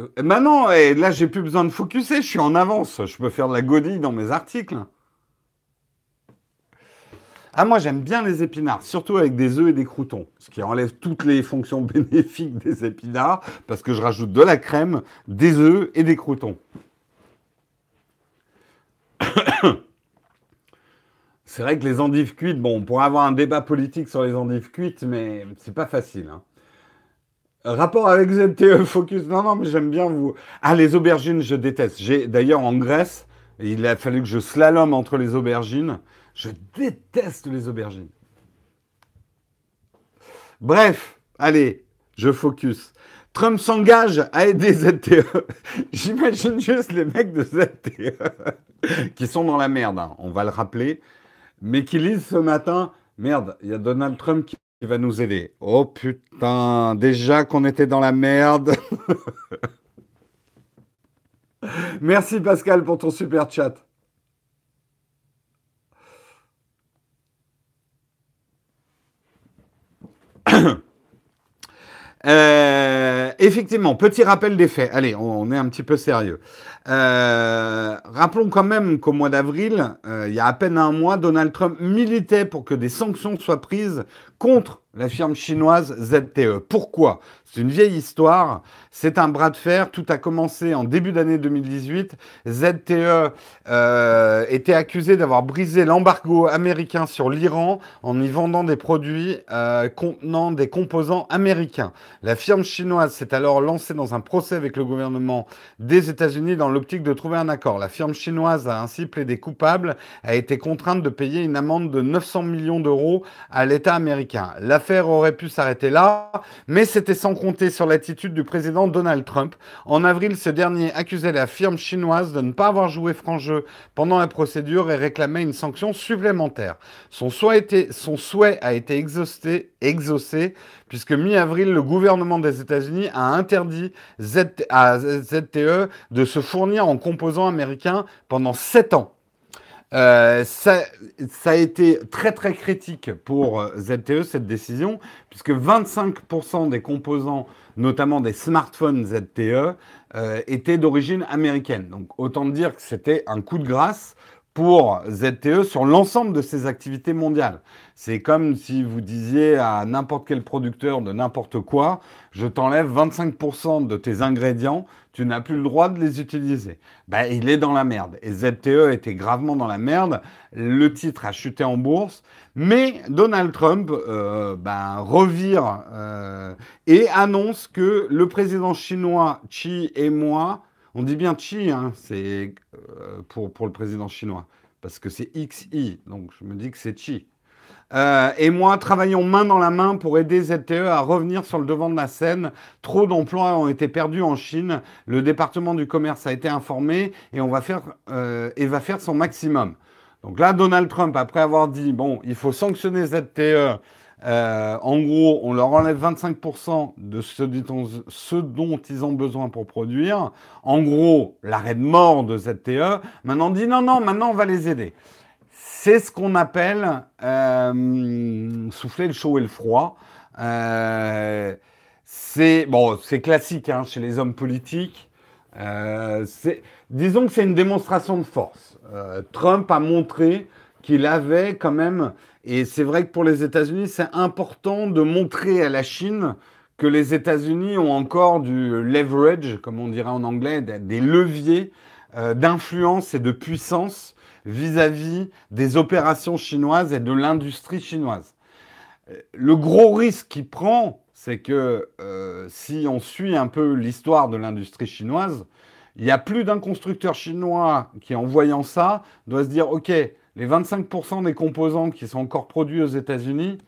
Euh, maintenant, et là, j'ai plus besoin de focuser, je suis en avance. Je peux faire de la godille dans mes articles. Ah, moi, j'aime bien les épinards, surtout avec des œufs et des croutons, ce qui enlève toutes les fonctions bénéfiques des épinards, parce que je rajoute de la crème, des œufs et des croutons. C'est vrai que les endives cuites, bon, on pourrait avoir un débat politique sur les endives cuites, mais c'est pas facile. Hein. Rapport avec ZTE Focus, non, non, mais j'aime bien vous. Ah, les aubergines, je déteste. J'ai d'ailleurs en Grèce, il a fallu que je slalom entre les aubergines. Je déteste les aubergines. Bref, allez, je focus. Trump s'engage à aider ZTE. J'imagine juste les mecs de ZTE qui sont dans la merde, hein, on va le rappeler, mais qui lisent ce matin, merde, il y a Donald Trump qui va nous aider. Oh putain, déjà qu'on était dans la merde. Merci Pascal pour ton super chat. Euh, effectivement, petit rappel des faits. Allez, on, est un petit peu sérieux. Euh, rappelons quand même qu'au mois d'avril, euh, il y a à peine un mois, Donald Trump militait pour que des sanctions soient prises contre la firme chinoise ZTE. Pourquoi? C'est une vieille histoire. C'est un bras de fer. Tout a commencé en début d'année 2018. ZTE euh, était accusé d'avoir brisé l'embargo américain sur l'Iran en y vendant des produits euh, contenant des composants américains. La firme chinoise s'est alors lancée dans un procès avec le gouvernement des États-Unis dans l'optique de trouver un accord. La firme chinoise a ainsi plaidé coupable, a été contrainte de payer une amende de 900 millions d'euros à l'État américain. L'affaire aurait pu s'arrêter là, mais c'était sans compter sur l'attitude du président Donald Trump. En avril, ce dernier accusait la firme chinoise de ne pas avoir joué franc jeu pendant la procédure et réclamait une sanction supplémentaire. Son souhait, a été exaucé, exaucé puisque mi-avril, le gouvernement des États-Unis a interdit à ZTE de se fournir en composants américains pendant sept ans. Euh, ça, a été très très critique pour euh, ZTE cette décision, puisque 25% des composants, notamment des smartphones ZTE, euh, étaient d'origine américaine. Donc autant dire que c'était un coup de grâce pour ZTE sur l'ensemble de ses activités mondiales. C'est comme si vous disiez à n'importe quel producteur de n'importe quoi, je t'enlève 25% de tes ingrédients, tu n'as plus le droit de les utiliser. Ben, il est dans la merde. Et ZTE était gravement dans la merde. Le titre a chuté en bourse. Mais Donald Trump euh, ben, revire euh, et annonce que le président chinois Xi et moi, on dit bien Xi, hein, c'est euh, pour, pour le président chinois, parce que c'est XI, donc je me dis que c'est Xi. Euh, et moi, travaillons main dans la main pour aider ZTE à revenir sur le devant de la scène. Trop d'emplois ont été perdus en Chine. Le département du commerce a été informé et on va faire euh, et va faire son maximum. Donc là, Donald Trump, après avoir dit bon, il faut sanctionner ZTE. Euh, en gros, on leur enlève 25% de ce, ce, dont ils ont besoin pour produire. En gros, l'arrêt de mort de ZTE. Maintenant, dit non, non, maintenant on va les aider. C'est ce qu'on appelle euh, souffler le chaud et le froid. Euh, c'est bon, c'est classique hein, chez les hommes politiques. Euh, disons que c'est une démonstration de force. Trump a montré qu'il avait quand même, et c'est vrai que pour les États-Unis, c'est important de montrer à la Chine que les États-Unis ont encore du leverage, comme on dirait en anglais, des leviers d'influence et de puissance vis-à-vis des opérations chinoises et de l'industrie chinoise. Le gros risque qu'il prend, c'est que euh, si on suit un peu l'histoire de l'industrie chinoise, il y a plus d'un constructeur chinois qui, en voyant ça, doit se dire, OK, les 25% des composants qui sont encore produits aux États-Unis,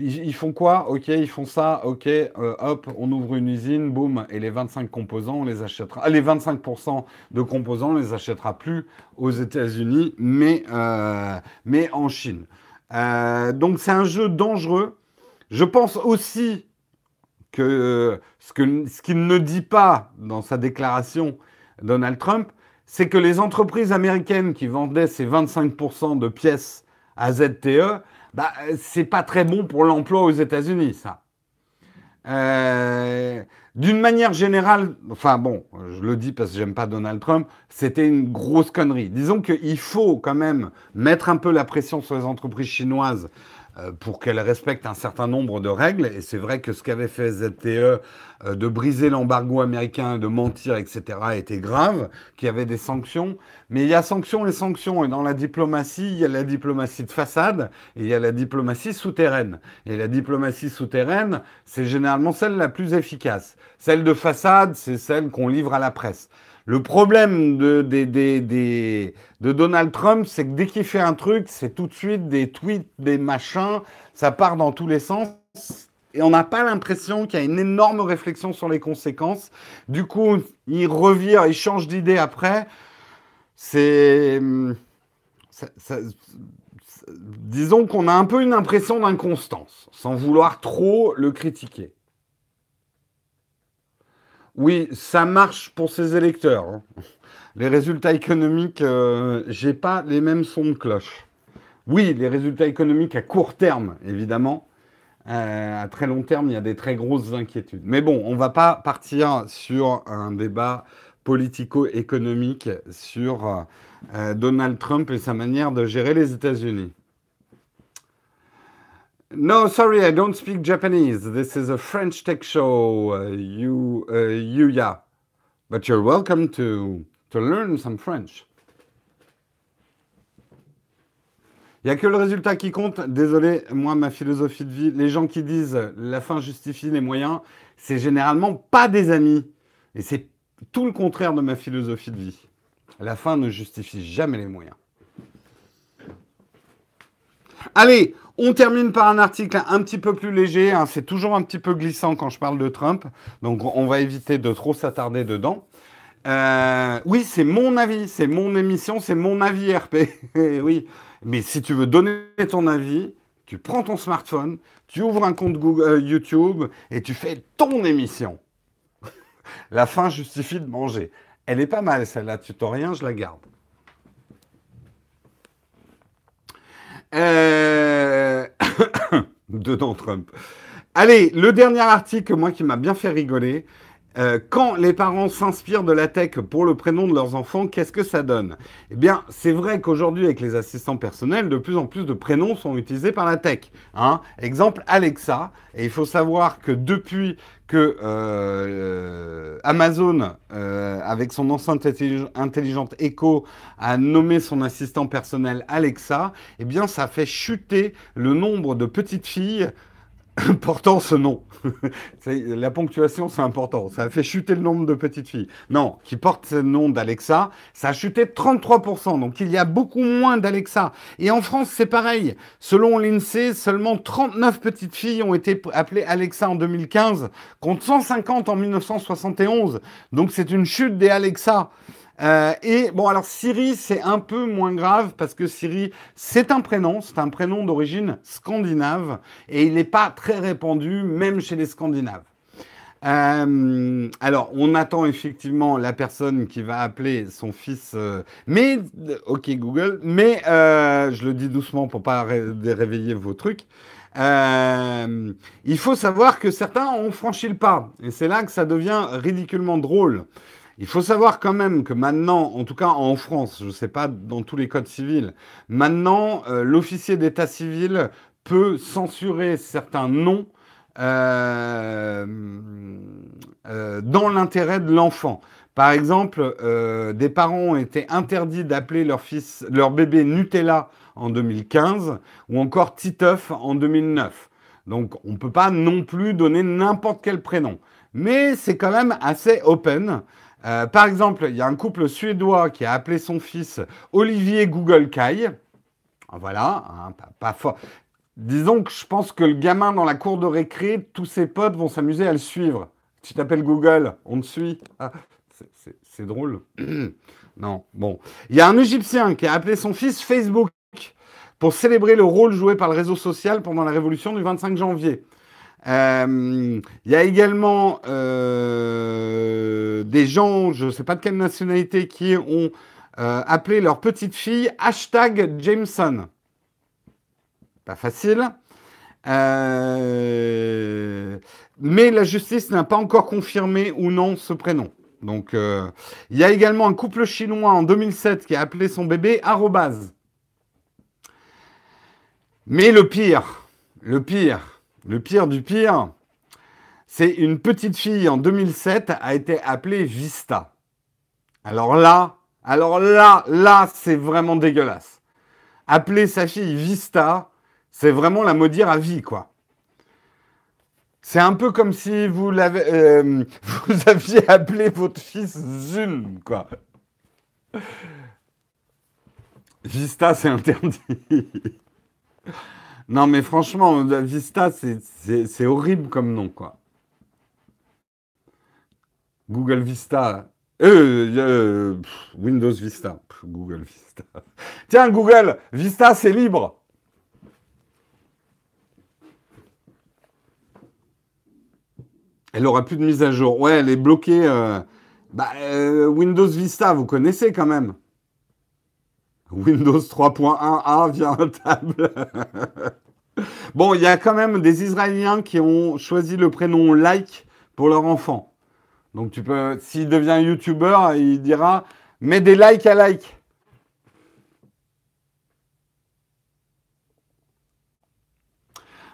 Ils, font quoi? Ok, ils font ça. Ok, euh, hop, on ouvre une usine, boum, et les 25 composants, on les achètera. Ah, les 25% de composants, on les achètera plus aux États-Unis, mais, euh, mais en Chine. Euh, donc c'est un jeu dangereux. Je pense aussi que ce qu'il ce ne dit pas dans sa déclaration, Donald Trump, c'est que les entreprises américaines qui vendaient ces 25% de pièces à ZTE, bah, c'est pas très bon pour l'emploi aux États-Unis, ça. Euh, d'une manière générale, enfin bon, je le dis parce que j'aime pas Donald Trump, c'était une grosse connerie. Disons qu'il faut quand même mettre un peu la pression sur les entreprises chinoises euh, pour qu'elle respecte un certain nombre de règles. Et c'est vrai que ce qu'avait fait ZTE, euh, de briser l'embargo américain, de mentir, etc., était grave, qu'il y avait des sanctions. Mais il y a sanctions et sanctions. Et dans la diplomatie, il y a la diplomatie de façade et il y a la diplomatie souterraine. Et la diplomatie souterraine, c'est généralement celle la plus efficace. Celle de façade, c'est celle qu'on livre à la presse. Le problème de, de Donald Trump, c'est que dès qu'il fait un truc, c'est tout de suite des tweets, des machins, ça part dans tous les sens. Et on n'a pas l'impression qu'il y a une énorme réflexion sur les conséquences. Du coup, il revient, il change d'idée après. C'est. disons qu'on a un peu une impression d'inconstance, sans vouloir trop le critiquer. Oui, ça marche pour ses électeurs. Hein. Les résultats économiques, euh, j'ai pas les mêmes sons de cloche. Oui, les résultats économiques à court terme, évidemment. Euh, à très long terme, il y a des très grosses inquiétudes. Mais bon, on ne va pas partir sur un débat politico-économique sur euh, Donald Trump et sa manière de gérer les États-Unis. No, sorry, I don't speak Japanese. This is a French tech show, uh, you, uh, Yuya. But you're welcome to, to learn some French. Il n'y a que le résultat qui compte. Désolé, moi, ma philosophie de vie, les gens qui disent la fin justifie les moyens, c'est généralement pas des amis. Et c'est tout le contraire de ma philosophie de vie. La fin ne justifie jamais les moyens. Allez, on termine par un article un petit peu plus léger. Hein. c'est toujours un petit peu glissant quand je parle de Trump. Donc on va éviter de trop s'attarder dedans. Euh, oui, c'est mon avis, c'est mon émission, c'est mon avis RP. oui, mais si tu veux donner ton avis, tu prends ton smartphone, tu ouvres un compte Google, euh, YouTube et tu fais ton émission. la fin justifie de manger. Elle est pas mal celle-là, tu t'en rien, je la garde. Euh... Dedans Trump. Allez, le dernier article, moi, qui m'a bien fait rigoler. Euh, quand les parents s'inspirent de la tech pour le prénom de leurs enfants, qu'est-ce que ça donne? Eh bien, c'est vrai qu'aujourd'hui, avec les assistants personnels, de plus en plus de prénoms sont utilisés par la tech. Hein. Exemple, Alexa. Et il faut savoir que depuis que euh, Amazon, euh, avec son enceinte intelligente Echo, a nommé son assistant personnel Alexa, eh bien, ça fait chuter le nombre de petites filles portant ce nom. la ponctuation, c'est important. Ça a fait chuter le nombre de petites filles. Non, qui portent ce nom d'Alexa, ça a chuté de 33%. Donc il y a beaucoup moins d'Alexa. Et en France, c'est pareil. Selon l'INSEE, seulement 39 petites filles ont été appelées Alexa en 2015, contre 150 en 1971. Donc c'est une chute des Alexa. Euh, et bon, alors Siri, c'est un peu moins grave parce que Siri, c'est un prénom, c'est un prénom d'origine scandinave et il n'est pas très répandu, même chez les Scandinaves. Euh, alors, on attend effectivement la personne qui va appeler son fils, euh, mais, ok Google, mais je le dis doucement pour pas réveiller vos trucs. il faut savoir que certains ont franchi le pas, et c'est là que ça devient ridiculement drôle. Il faut savoir quand même que maintenant, en tout cas en France, je ne sais pas dans tous les codes civils, maintenant euh, l'officier d'état civil peut censurer certains noms euh, euh, dans l'intérêt de l'enfant. Par exemple, des parents ont été interdits d'appeler leur fils, leur bébé Nutella en 2015 ou encore Titeuf en 2009. Donc on ne peut pas non plus donner n'importe quel prénom. Mais c'est quand même assez open. Euh, par exemple, il y a un couple suédois qui a appelé son fils Olivier Google Kai. Voilà, hein, pas, fort. Disons que je pense que le gamin dans la cour de récré, tous ses potes vont s'amuser à le suivre. Tu t'appelles Google, on te suit. Ah, c'est drôle. non, bon. Il y a un Égyptien qui a appelé son fils Facebook pour célébrer le rôle joué par le réseau social pendant la révolution du 25 janvier. Euh, il y a également euh, des gens, je ne sais pas de quelle nationalité, qui ont euh, appelé leur petite fille hashtag Jameson. Pas facile. mais la justice n'a pas encore confirmé ou non ce prénom. Donc, il y a également un couple chinois en 2007 qui a appelé son bébé arrobase. Mais le pire, le pire, le pire du pire, c'est une petite fille en 2007 a été appelée Vista. Alors là, alors là, là, c'est vraiment dégueulasse. Appeler sa fille Vista, c'est vraiment la maudire à vie, quoi. C'est un peu comme si vous, euh, aviez appelé votre fils Zun, quoi. Vista, c'est interdit. Non, mais franchement, Vista, c'est horrible comme nom, quoi. Google Vista. Euh, euh Windows Vista. Google Vista. Tiens, Google, Vista, c'est libre. Elle aura plus de mise à jour. Ouais, elle est bloquée. Euh, bah, Windows Vista, vous connaissez quand même. Windows 3.1a via un table. bon, il y a quand même des Israéliens qui ont choisi le prénom Like pour leur enfant. Donc tu peux, s'il devient YouTuber, il dira mets des likes à like.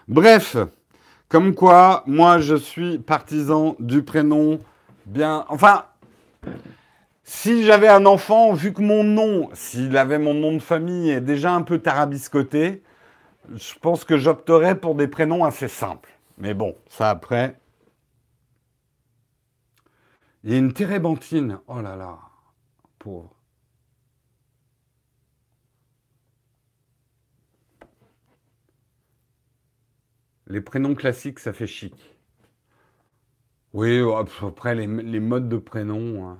Bref, comme quoi, moi je suis partisan du prénom bien. Enfin, si j'avais un enfant, vu que mon nom, s'il avait mon nom de famille, est déjà un peu tarabiscoté, je pense que j'opterais pour des prénoms assez simples. Mais bon, ça après. Il y a une térébenthine. Oh là là, pauvre. Les prénoms classiques, ça fait chic. Oui, après les, modes de prénoms. Hein.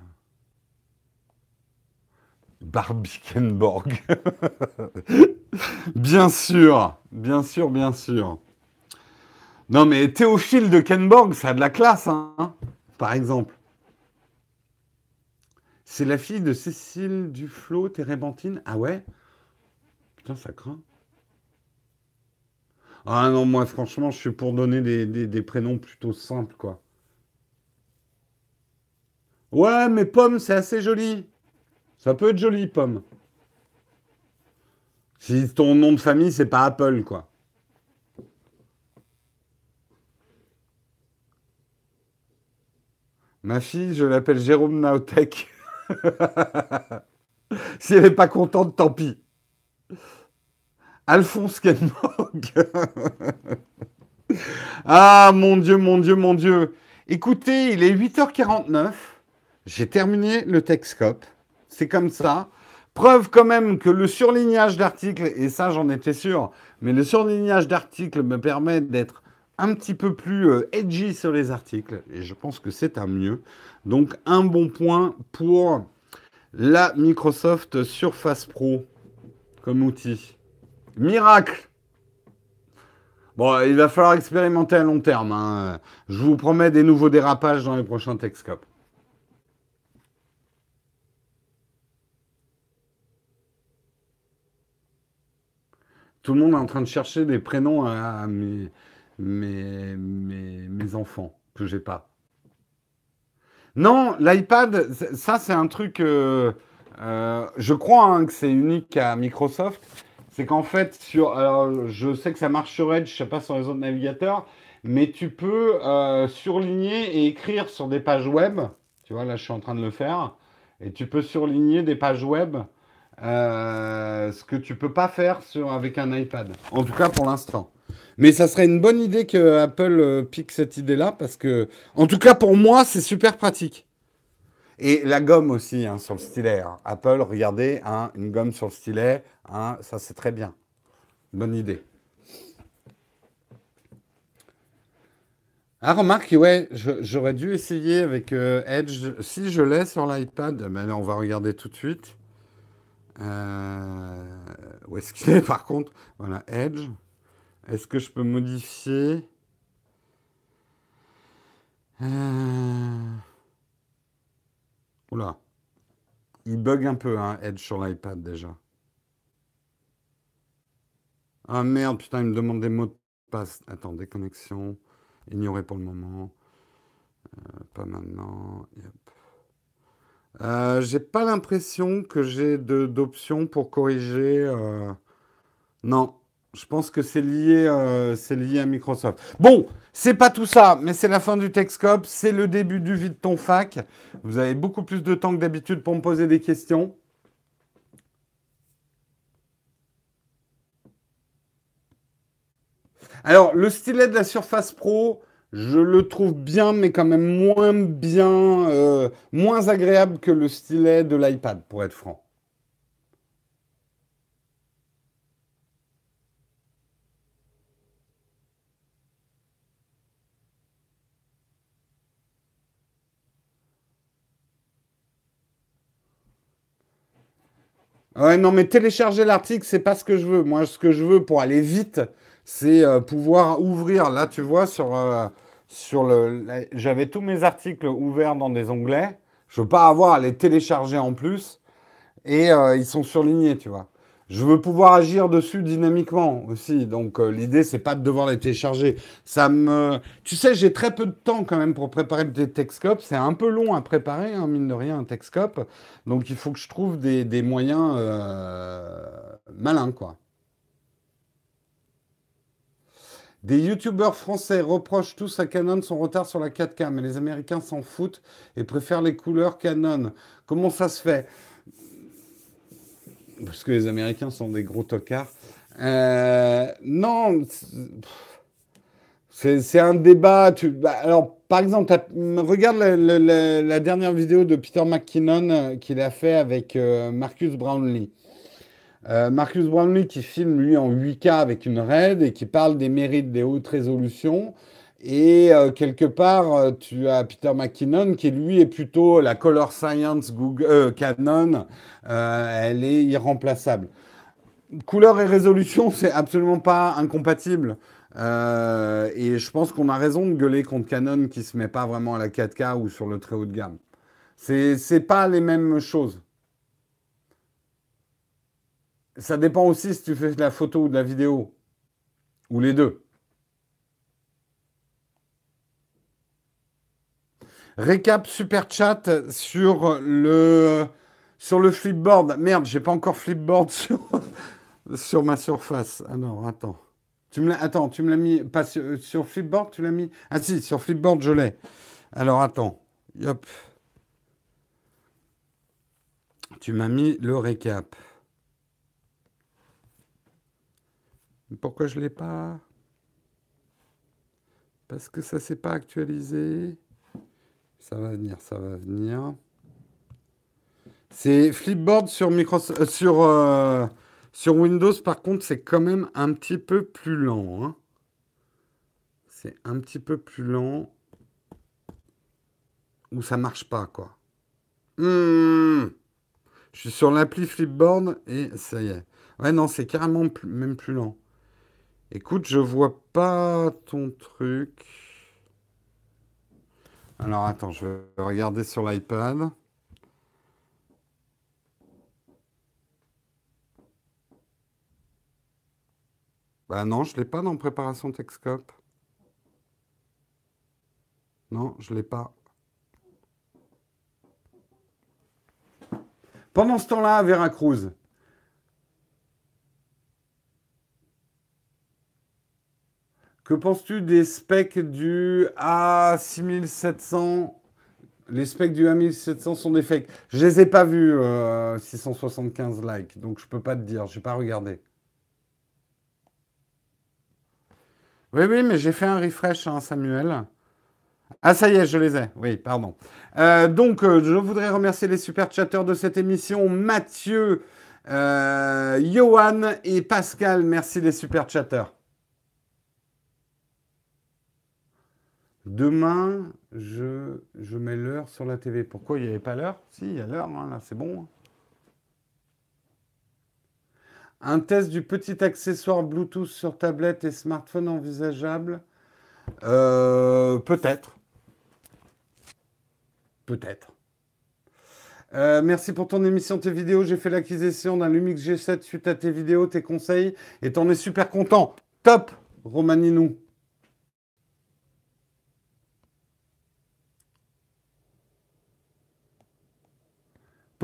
Barbie Kenborg. bien sûr, bien sûr, bien sûr. Non, mais Théophile de Kenborg, ça a de la classe, hein, par exemple. C'est la fille de Cécile Duflo, Térébenthine. Ah ouais? Putain, ça craint. Ah non, moi, franchement, je suis pour donner des prénoms plutôt simples, quoi. Ouais, mais Pomme, c'est assez joli. Ça peut être joli, pomme. Si ton nom de famille, c'est pas Apple, quoi. Ma fille, je l'appelle Jérôme Naotech. si elle n'est pas contente, tant pis. Alphonse Kenmog. ah, mon Dieu, mon Dieu, mon Dieu. Écoutez, il est 8h49. J'ai terminé le Texcope c'est comme ça. Preuve quand même que le surlignage d'articles, et ça j'en étais sûr, mais le surlignage d'articles me permet d'être un petit peu plus euh, edgy sur les articles, et je pense que c'est un mieux. Donc un bon point pour la Microsoft Surface Pro comme outil. Miracle Bon, il va falloir expérimenter à long terme. Hein. Je vous promets des nouveaux dérapages dans les prochains Texcopes. Tout le monde est en train de chercher des prénoms à, mes, enfants que j'ai pas. Non, l'iPad, ça c'est un truc, euh, euh, je crois hein, que c'est unique à Microsoft. C'est qu'en fait, sur, alors, je sais que ça marche sur Edge, je sais pas sur les autres navigateurs, mais tu peux euh, surligner et écrire sur des pages web. Tu vois, là je suis en train de le faire. Et tu peux surligner des pages web euh, ce que tu peux pas faire sur, avec un iPad. En tout cas pour l'instant. Mais ça serait une bonne idée que Apple euh, pique cette idée-là parce que, en tout cas pour moi, c'est super pratique. Et la gomme aussi hein, sur le stylet. Hein. Apple, regardez, hein, une gomme sur le stylet, ça c'est très bien. Bonne idée. Ah, remarque, ouais, j'aurais dû essayer avec euh, Edge. Si je l'ai sur l'iPad, ben on va regarder tout de suite. Euh, Où est-ce qu'il est, par contre? Voilà, Edge. Est-ce que je peux modifier? Euh, Oula, il bug un peu, hein, Edge sur l'iPad déjà. Ah merde, putain, il me demande des mots de passe. Attends, déconnexion. Ignorer pour le moment. Euh, Pas maintenant. Yep. Euh, j'ai pas l'impression que j'ai d'options pour corriger. euh, Non, je pense que c'est lié, euh, c'est lié à Microsoft. Bon, c'est pas tout ça, mais c'est la fin du Texcope. C'est le début du vide ton fac. Vous avez beaucoup plus de temps que d'habitude pour me poser des questions. Alors, le stylet de la Surface Pro, je le trouve bien, mais quand même moins bien, euh, moins agréable que le stylet de l'iPad, pour être franc. Ouais, non, mais télécharger l'article, c'est pas ce que je veux. Moi, ce que je veux pour aller vite, c'est euh, pouvoir ouvrir. Là, tu vois, sur, euh, sur le, j'avais tous mes articles ouverts dans des onglets. Je veux pas avoir à les télécharger en plus. Et euh, ils sont surlignés, tu vois. Je veux pouvoir agir dessus dynamiquement aussi. Donc euh, l'idée, c'est pas de devoir les télécharger. Ça me... Tu sais, j'ai très peu de temps quand même pour préparer des Texcopes. C'est un peu long à préparer, hein, mine de rien, un Texcope. Donc il faut que je trouve des, des moyens euh, malins, quoi. Des youtubeurs français reprochent tous à Canon son retard sur la 4K, mais les Américains s'en foutent et préfèrent les couleurs Canon. Comment ça se fait? Parce que les Américains sont des gros tocards. Euh, non, c'est un débat. Bah, alors, par exemple, regarde la dernière vidéo de Peter McKinnon euh, qu'il a fait avec euh, Marcus Brownlee. Euh, Marcus Brownlee qui filme lui en 8K avec une RED et qui parle des mérites des hautes résolutions. Et euh, quelque part, euh, tu as Peter McKinnon qui lui est plutôt la color science Canon. Elle est irremplaçable. Couleur et résolution, c'est absolument pas incompatible. Et je pense qu'on a raison de gueuler contre Canon qui se met pas vraiment à la 4K ou sur le très haut de gamme. C'est pas les mêmes choses. Ça dépend aussi si tu fais de la photo ou de la vidéo, ou les deux. Récap super chat sur le sur le flipboard. Merde, j'ai pas encore flipboard sur ma surface. Alors attends. Tu me attends, tu me l'as mis pas sur, sur flipboard, tu l'as mis? Ah si, sur flipboard, je l'ai. Alors attends. Hop, tu m'as mis le récap. Pourquoi je l'ai pas? Parce que ça s'est pas actualisé. Ça va venir, ça va venir. C'est Flipboard sur Microsoft, euh, sur, euh, sur Windows, par contre, c'est quand même un petit peu plus lent. hein. C'est un petit peu plus lent. Ou ça marche pas, quoi. Hmm, Je suis sur l'appli Flipboard et ça y est. Ouais, non, c'est carrément même plus lent. Écoute, je vois pas ton truc. Alors attends, je vais regarder sur l'iPad. Bah non, je l'ai pas dans préparation Texcope. Non, je l'ai pas. Pendant ce temps-là, à Veracruz, que penses-tu des specs du A6700? Les specs du A1700 sont des fakes. Je les ai pas vus, euh, 675 likes, donc je peux pas te dire, j'ai pas regardé. Oui, oui, mais j'ai fait un refresh, hein, Samuel. Ah, ça y est, je les ai. Oui, pardon. Euh, donc, euh, je voudrais remercier les super chatteurs de cette émission. Mathieu, euh, Johan et Pascal. Merci les super chatteurs. Demain, je, mets l'heure sur la TV. Pourquoi il n'y avait pas l'heure? Si, il y a l'heure, hein, là, c'est bon. Hein. Un test du petit accessoire Bluetooth sur tablette et smartphone envisageable? Euh, Peut-être. Peut-être. Euh, merci pour ton émission, tes vidéos. J'ai fait l'acquisition d'un Lumix G7 suite à tes vidéos, tes conseils, et t'en es super content. Top, Romaninou.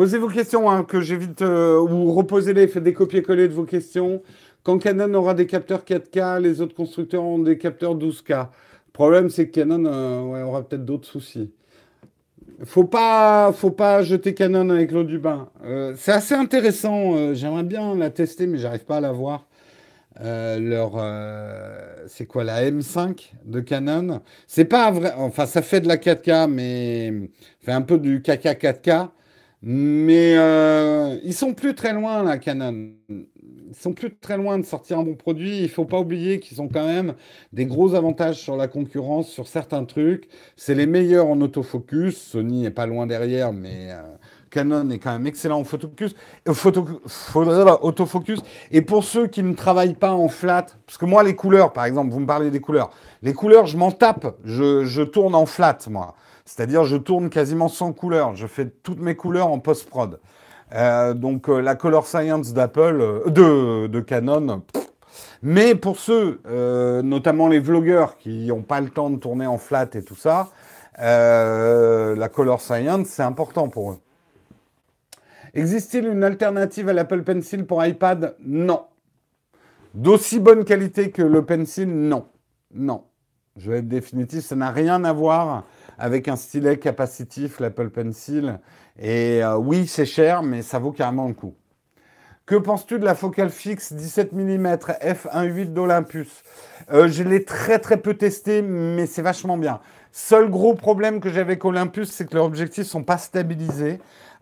Posez vos questions, hein, que j'évite, euh, ou reposez-les, faites des copier-coller de vos questions. Quand Canon aura des capteurs 4K, les autres constructeurs ont des capteurs 12K. Le problème, c'est que Canon euh, aura peut-être d'autres soucis. Faut pas, faut pas jeter Canon avec l'eau du bain. Euh, c'est assez intéressant. J'aimerais bien la tester, mais j'arrive pas à la voir. leur, c'est quoi la M5 de Canon? C'est pas vrai. Enfin, ça fait de la 4K, mais fait un peu du caca 4K. Mais euh, ils sont plus très loin, là, Canon. Ils sont plus très loin de sortir un bon produit. Il faut pas oublier qu'ils ont quand même des gros avantages sur la concurrence, sur certains trucs. C'est les meilleurs en autofocus. Sony est pas loin derrière, mais euh, Canon est quand même excellent en photocus, euh, photo, autofocus. Et pour ceux qui ne travaillent pas en flat, parce que moi, les couleurs, par exemple, vous me parlez des couleurs. Les couleurs, je m'en tape. Je, je tourne en flat, moi. C'est-à-dire, je tourne quasiment sans couleurs. Je fais toutes mes couleurs en post-prod. Euh, donc, euh, la Color Science d'Apple, euh, de, de, Canon. Mais pour ceux, notamment les vlogueurs qui n'ont pas le temps de tourner en flat et tout ça, la Color Science, c'est important pour eux. Existe-t-il une alternative à l'Apple Pencil pour iPad? Non. D'aussi bonne qualité que le Pencil? Non. Non. Je vais être définitif, ça n'a rien à voir avec un stylet capacitif, l'Apple Pencil. Et euh, oui, c'est cher, mais ça vaut carrément le coup. Que penses-tu de la focale fixe 17 mm f1.8 d'Olympus Je l'ai très très peu testé, mais c'est vachement bien. Seul gros problème que j'ai avec Olympus, c'est que leurs objectifs sont pas stabilisés.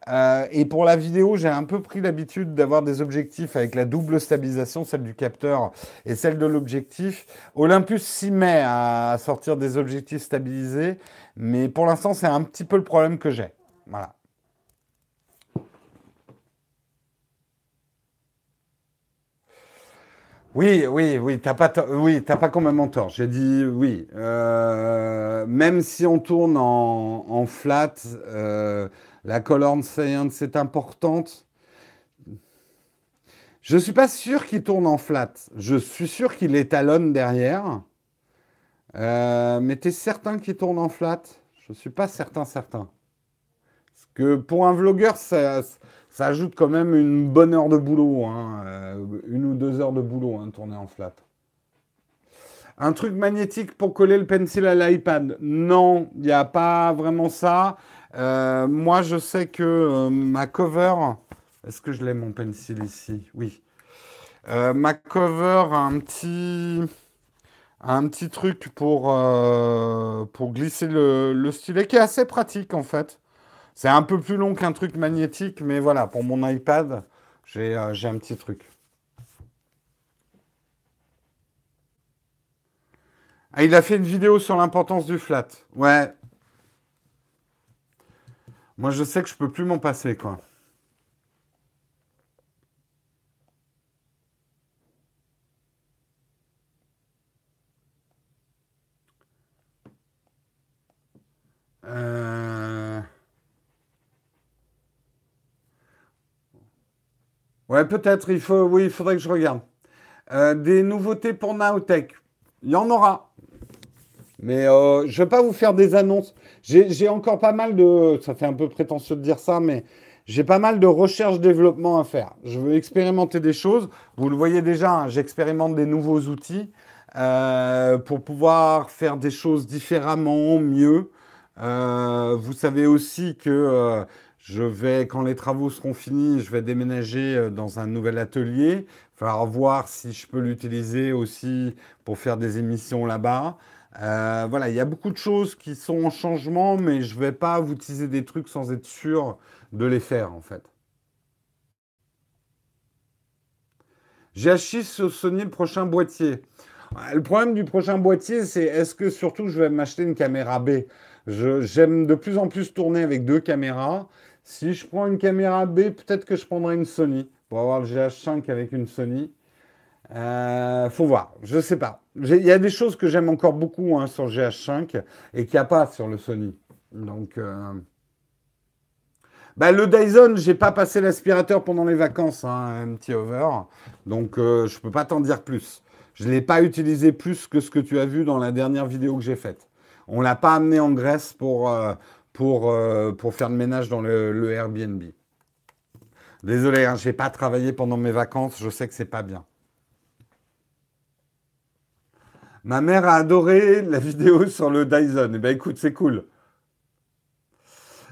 Euh, et pour la vidéo, j'ai un peu pris l'habitude d'avoir des objectifs avec la double stabilisation, celle du capteur et celle de l'objectif. Olympus s'y met à sortir des objectifs stabilisés, mais pour l'instant, c'est un petit peu le problème que j'ai. Voilà. Oui, oui, oui, t'as pas, oui, t'as pas complètement tort. J'ai dit oui. Euh, même si on tourne en, flat, euh, la colonne science c'est importante. Je ne suis pas sûr qu'il tourne en flat. Je suis sûr qu'il étalonne derrière. Euh, mais tu es certain qu'il tourne en flat? Je ne suis pas certain, certain. Parce que pour un vlogueur, ça, ajoute quand même une bonne heure de boulot. Hein. Euh, une ou deux heures de boulot, hein, tourner en flat. Un truc magnétique pour coller le pencil à l'iPad? Non, il n'y a pas vraiment ça. Euh, moi, je sais que euh, ma cover. Est-ce que je l'ai mon pencil ici? Oui. Euh, ma cover a un petit, un petit truc pour, pour glisser le, le, stylet qui est assez pratique en fait. C'est un peu plus long qu'un truc magnétique, mais voilà, pour mon iPad, j'ai un petit truc. Ah, il a fait une vidéo sur l'importance du flat. Ouais, moi, je sais que je peux plus m'en passer, quoi. Euh. Ouais, peut-être. Il faut, oui, il faudrait que je regarde. Euh, des nouveautés pour Naotech. Il y en aura. Mais euh, je ne vais pas vous faire des annonces. J'ai encore pas mal de. Ça fait un peu prétentieux de dire ça, mais j'ai pas mal de recherche-développement à faire. Je veux expérimenter des choses. Vous le voyez déjà, hein, j'expérimente des nouveaux outils euh, pour pouvoir faire des choses différemment, mieux. Euh, vous savez aussi que je vais, quand les travaux seront finis, je vais déménager dans un nouvel atelier. Il va falloir voir si je peux l'utiliser aussi pour faire des émissions là-bas. Euh, voilà, il y a beaucoup de choses qui sont en changement, mais je ne vais pas vous utiliser des trucs sans être sûr de les faire, en fait. Acheté ce Sony le prochain boîtier. Le problème du prochain boîtier, c'est est-ce que surtout je vais m'acheter une caméra B? J'aime de plus en plus tourner avec deux caméras. Si je prends une caméra B, peut-être que je prendrai une Sony pour avoir le GH5 avec une Sony. Euh, faut voir, je sais pas. Il y a des choses que j'aime encore beaucoup hein, sur le GH5 et qu'il n'y a pas sur le Sony. Donc, euh, bah, le Dyson, j'ai pas passé l'aspirateur pendant les vacances, hein, un petit over. Donc, euh, je peux pas t'en dire plus. Je l'ai pas utilisé plus que ce que tu as vu dans la dernière vidéo que j'ai faite. On l'a pas amené en Grèce pour, euh, pour, pour faire le ménage dans le, Airbnb. Désolé, hein, je n'ai pas travaillé pendant mes vacances. Je sais que c'est pas bien. Ma mère a adoré la vidéo sur le Dyson. Eh ben écoute, c'est cool.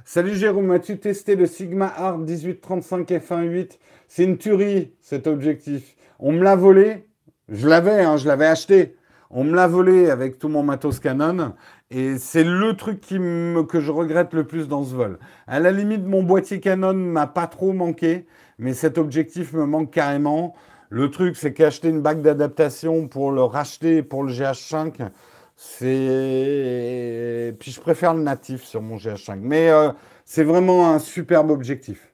Salut Jérôme, as-tu testé le Sigma Art 1835 f1.8 C'est une tuerie cet objectif. On me l'a volé, je l'avais, hein, je l'avais acheté. On me l'a volé avec tout mon matos Canon et c'est le truc que je regrette le plus dans ce vol. À la limite, mon boîtier Canon m'a pas trop manqué, mais cet objectif me manque carrément. Le truc, c'est qu'acheter une bague d'adaptation pour le racheter pour le GH5, c'est. Puis je préfère le natif sur mon GH5. Mais euh, c'est vraiment un superbe objectif.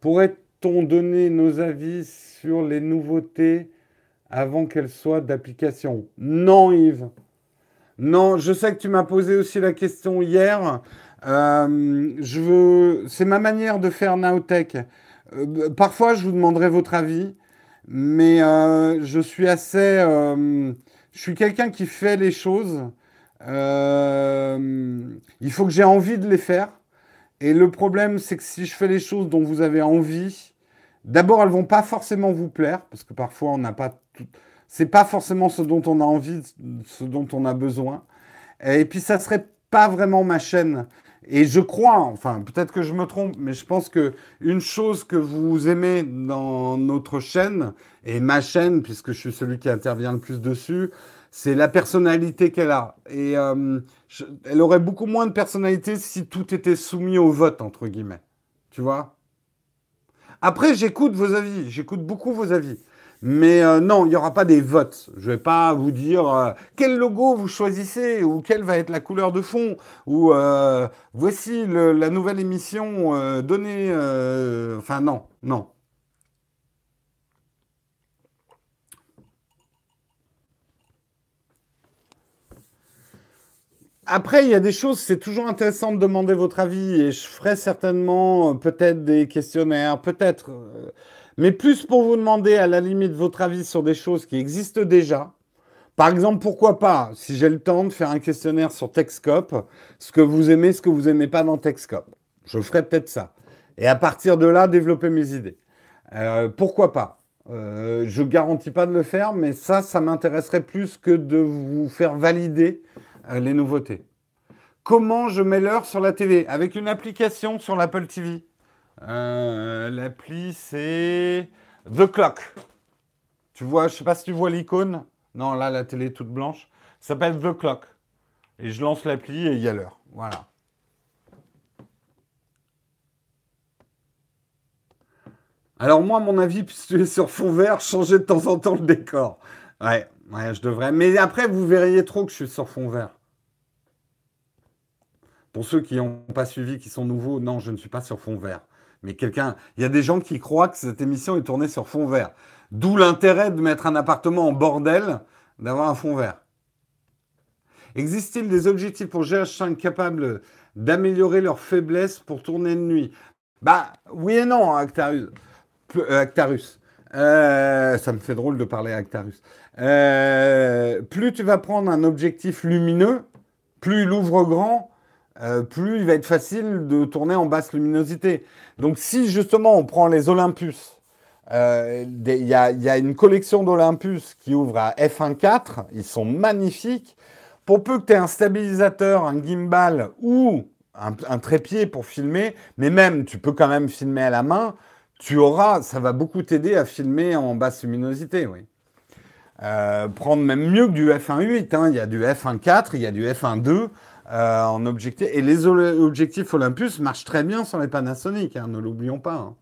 Pourrait-on donner nos avis sur les nouveautés avant qu'elles soient d'application? Non, Yves. Non, je sais que tu m'as posé aussi la question hier. Euh, c'est ma manière de faire Nowtech. Euh, parfois, je vous demanderai votre avis, mais euh, je suis assez, je suis quelqu'un qui fait les choses. il faut que j'ai envie de les faire. Et le problème, c'est que si je fais les choses dont vous avez envie, d'abord, elles vont pas forcément vous plaire, parce que parfois, on n'a pas. C'est pas forcément ce dont on a envie, ce dont on a besoin. Et puis, ça serait pas vraiment ma chaîne. Et je crois, enfin peut-être que je me trompe, mais je pense que une chose que vous aimez dans notre chaîne et ma chaîne, puisque je suis celui qui intervient le plus dessus, c'est la personnalité qu'elle a. Et euh, elle aurait beaucoup moins de personnalité si tout était soumis au vote entre guillemets. Tu vois? Après, j'écoute vos avis, j'écoute beaucoup vos avis. Mais euh, non, il n'y aura pas des votes. Je ne vais pas vous dire euh, quel logo vous choisissez ou quelle va être la couleur de fond ou euh, voici la nouvelle émission donnée. Enfin non, non. Après, il y a des choses, c'est toujours intéressant de demander votre avis et je ferai certainement peut-être des questionnaires, peut-être mais plus pour vous demander à la limite votre avis sur des choses qui existent déjà. Par exemple, pourquoi pas, si j'ai le temps, de faire un questionnaire sur Techscope, ce que vous aimez, ce que vous n'aimez pas dans Techscope. Je ferai peut-être ça. Et à partir de là, développer mes idées. Euh, pourquoi pas? Euh, Je ne garantis pas de le faire, mais ça, ça m'intéresserait plus que de vous faire valider euh, les nouveautés. Comment je mets l'heure sur la TV Avec une application sur l'Apple TV. Euh, l'appli, c'est The Clock. Tu vois, je sais pas si tu vois l'icône. Non, là, la télé est toute blanche. Ça s'appelle The Clock. Et je lance l'appli et il y a l'heure. Voilà. Alors moi, mon avis, puisque tu es sur fond vert, changer de temps en temps le décor. Ouais, ouais, je devrais. Mais après, vous verriez trop que je suis sur fond vert. Pour ceux qui n'ont pas suivi, qui sont nouveaux, non, je ne suis pas sur fond vert. Mais quelqu'un, il y a des gens qui croient que cette émission est tournée sur fond vert. D'où l'intérêt de mettre un appartement en bordel, d'avoir un fond vert. Existe-t-il des objectifs pour GH5 capables d'améliorer leur faiblesse pour tourner de nuit? Bah oui et non, Actarus. Euh, Actarus. Euh, ça me fait drôle de parler à Actarus. Euh, plus tu vas prendre un objectif lumineux, plus il ouvre grand, euh, plus il va être facile de tourner en basse luminosité. Donc si justement on prend les Olympus, euh, il y, a une collection d'Olympus qui ouvre à f1.4, ils sont magnifiques. Pour peu que tu aies un stabilisateur, un gimbal ou un, trépied pour filmer, mais même tu peux quand même filmer à la main, tu auras, ça va beaucoup t'aider à filmer en basse luminosité, oui. Euh, prendre même mieux que du f1.8, hein. il y a du f1.4, il y a du f1.2. Euh, en objectif. Et les objectifs Olympus marchent très bien sans les Panasonic, hein, ne l'oublions pas. Hein.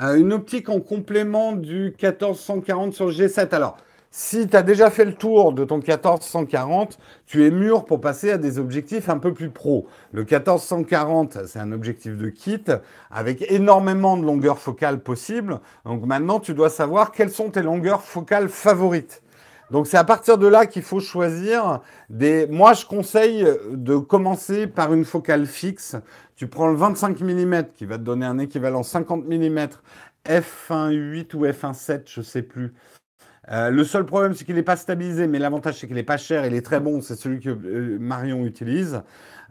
Euh, une optique en complément du 1440 sur G7. Alors, si tu as déjà fait le tour de ton 1440, tu es mûr pour passer à des objectifs un peu plus pro. Le 1440, c'est un objectif de kit avec énormément de longueurs focales possibles. Donc maintenant, tu dois savoir quelles sont tes longueurs focales favorites. Donc c'est à partir de là qu'il faut choisir des... Moi, je conseille de commencer par une focale fixe. Tu prends le 25 mm qui va te donner un équivalent 50 mm f1.8 ou f1.7, je sais plus. Euh, le seul problème, c'est qu'il n'est pas stabilisé, mais l'avantage, c'est qu'il n'est pas cher, il est très bon, c'est celui que euh, Marion utilise.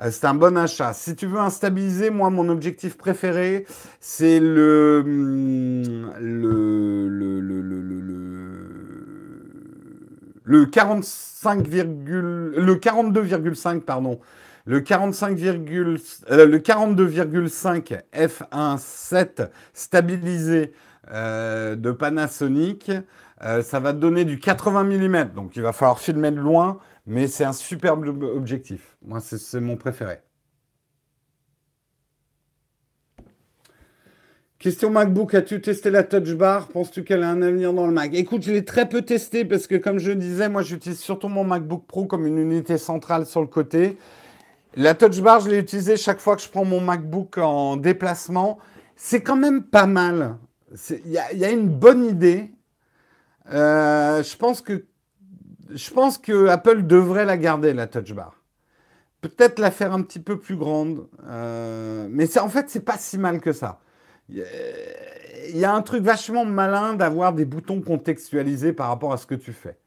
Euh, c'est un bon achat. Si tu veux un stabilisé, moi, mon objectif préféré, c'est le, hum, le, le, le, le, 45, le 42,5, pardon. Le 45, le 42,5 f1.7 stabilisé de Panasonic. Euh, ça va te donner du 80 mm, donc il va falloir filmer de loin, mais c'est un superbe objectif. Moi, c'est mon préféré. Question MacBook, as-tu testé la Touch Bar? Penses-tu qu'elle a un avenir dans le Mac? Écoute, je l'ai très peu testé parce que, comme je disais, moi j'utilise surtout mon MacBook Pro comme une unité centrale sur le côté. La Touch Bar, je l'ai utilisée chaque fois que je prends mon MacBook en déplacement. C'est quand même pas mal. Il y, y, a une bonne idée. Euh, je pense que je pense que Apple devrait la garder la Touch Bar. Peut-être la faire un petit peu plus grande, euh, mais en fait c'est pas si mal que ça. Il y a un truc vachement malin d'avoir des boutons contextualisés par rapport à ce que tu fais.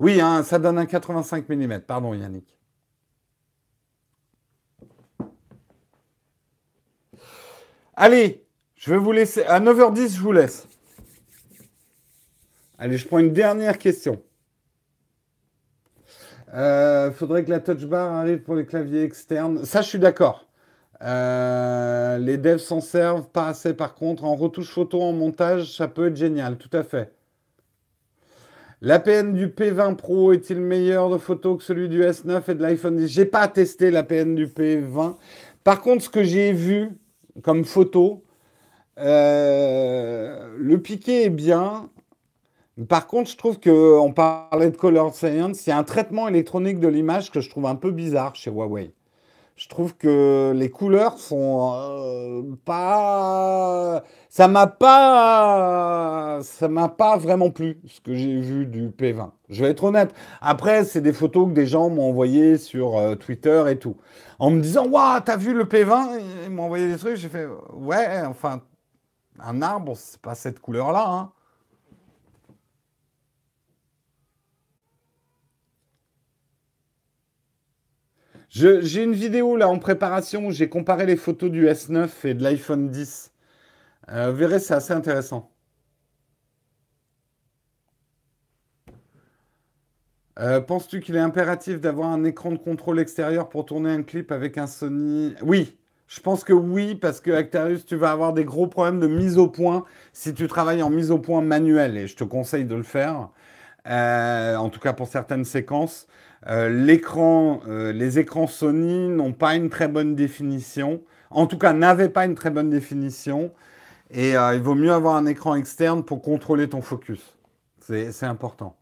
Oui, hein, ça donne un 85 mm. Pardon Yannick. Allez, je vais vous laisser. À 9h10, je vous laisse. Allez, je prends une dernière question. Euh, faudrait que la touch bar arrive pour les claviers externes. Ça, je suis d'accord. Euh, les devs s'en servent pas assez par contre. En retouche photo, en montage, ça peut être génial, tout à fait. L'APN du P20 Pro est-il meilleur de photo que celui du S9 et de l'iPhone 10 J'ai pas testé l'APN du P20. Par contre, ce que j'ai vu, comme photo. Euh, le piqué est bien. Par contre, je trouve qu'on parlait de color science, il y a un traitement électronique de l'image que je trouve un peu bizarre chez Huawei. Je trouve que les couleurs sont euh, pas. Ça m'a pas. Ça m'a pas vraiment plu ce que j'ai vu du P20. Je vais être honnête. Après, c'est des photos que des gens m'ont envoyées sur euh, Twitter et tout. En me disant, waouh, t'as vu le P20 Ils m'ont envoyé des trucs. J'ai fait, ouais, enfin, un arbre, c'est pas cette couleur-là. Hein. J'ai une vidéo là en préparation où j'ai comparé les photos du S9 et de l'iPhone 10. Euh, vous verrez, c'est assez intéressant. Euh, penses-tu qu'il est impératif d'avoir un écran de contrôle extérieur pour tourner un clip avec un Sony? Oui, je pense que oui, parce que Actarius, tu vas avoir des gros problèmes de mise au point si tu travailles en mise au point manuelle, et je te conseille de le faire, euh, en tout cas pour certaines séquences. Euh, les écrans Sony n'ont pas une très bonne définition. En tout cas, n'avaient pas une très bonne définition. Et il vaut mieux avoir un écran externe pour contrôler ton focus. C'est important.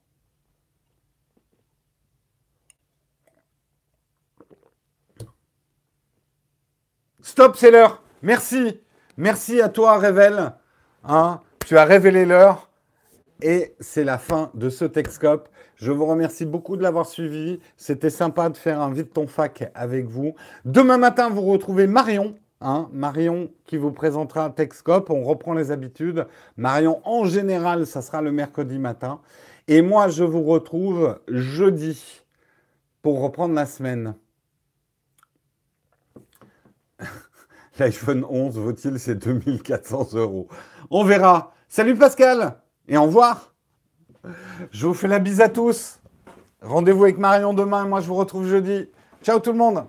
Stop, c'est l'heure. Merci. Merci à toi, Révèle. Hein, tu as révélé l'heure. Et c'est la fin de ce Texcope. Je vous remercie beaucoup de l'avoir suivi. C'était sympa de faire un vide ton fac avec vous. Demain matin, vous retrouvez Marion. Hein, Marion qui vous présentera Texcope. On reprend les habitudes. Marion, en général, ça sera le mercredi matin. Et moi, je vous retrouve jeudi pour reprendre la semaine. L'iPhone 11 vaut-il ses 2400 euros? On verra. Salut Pascal et au revoir. Je vous fais la bise à tous. Rendez-vous avec Marion demain et moi je vous retrouve jeudi. Ciao tout le monde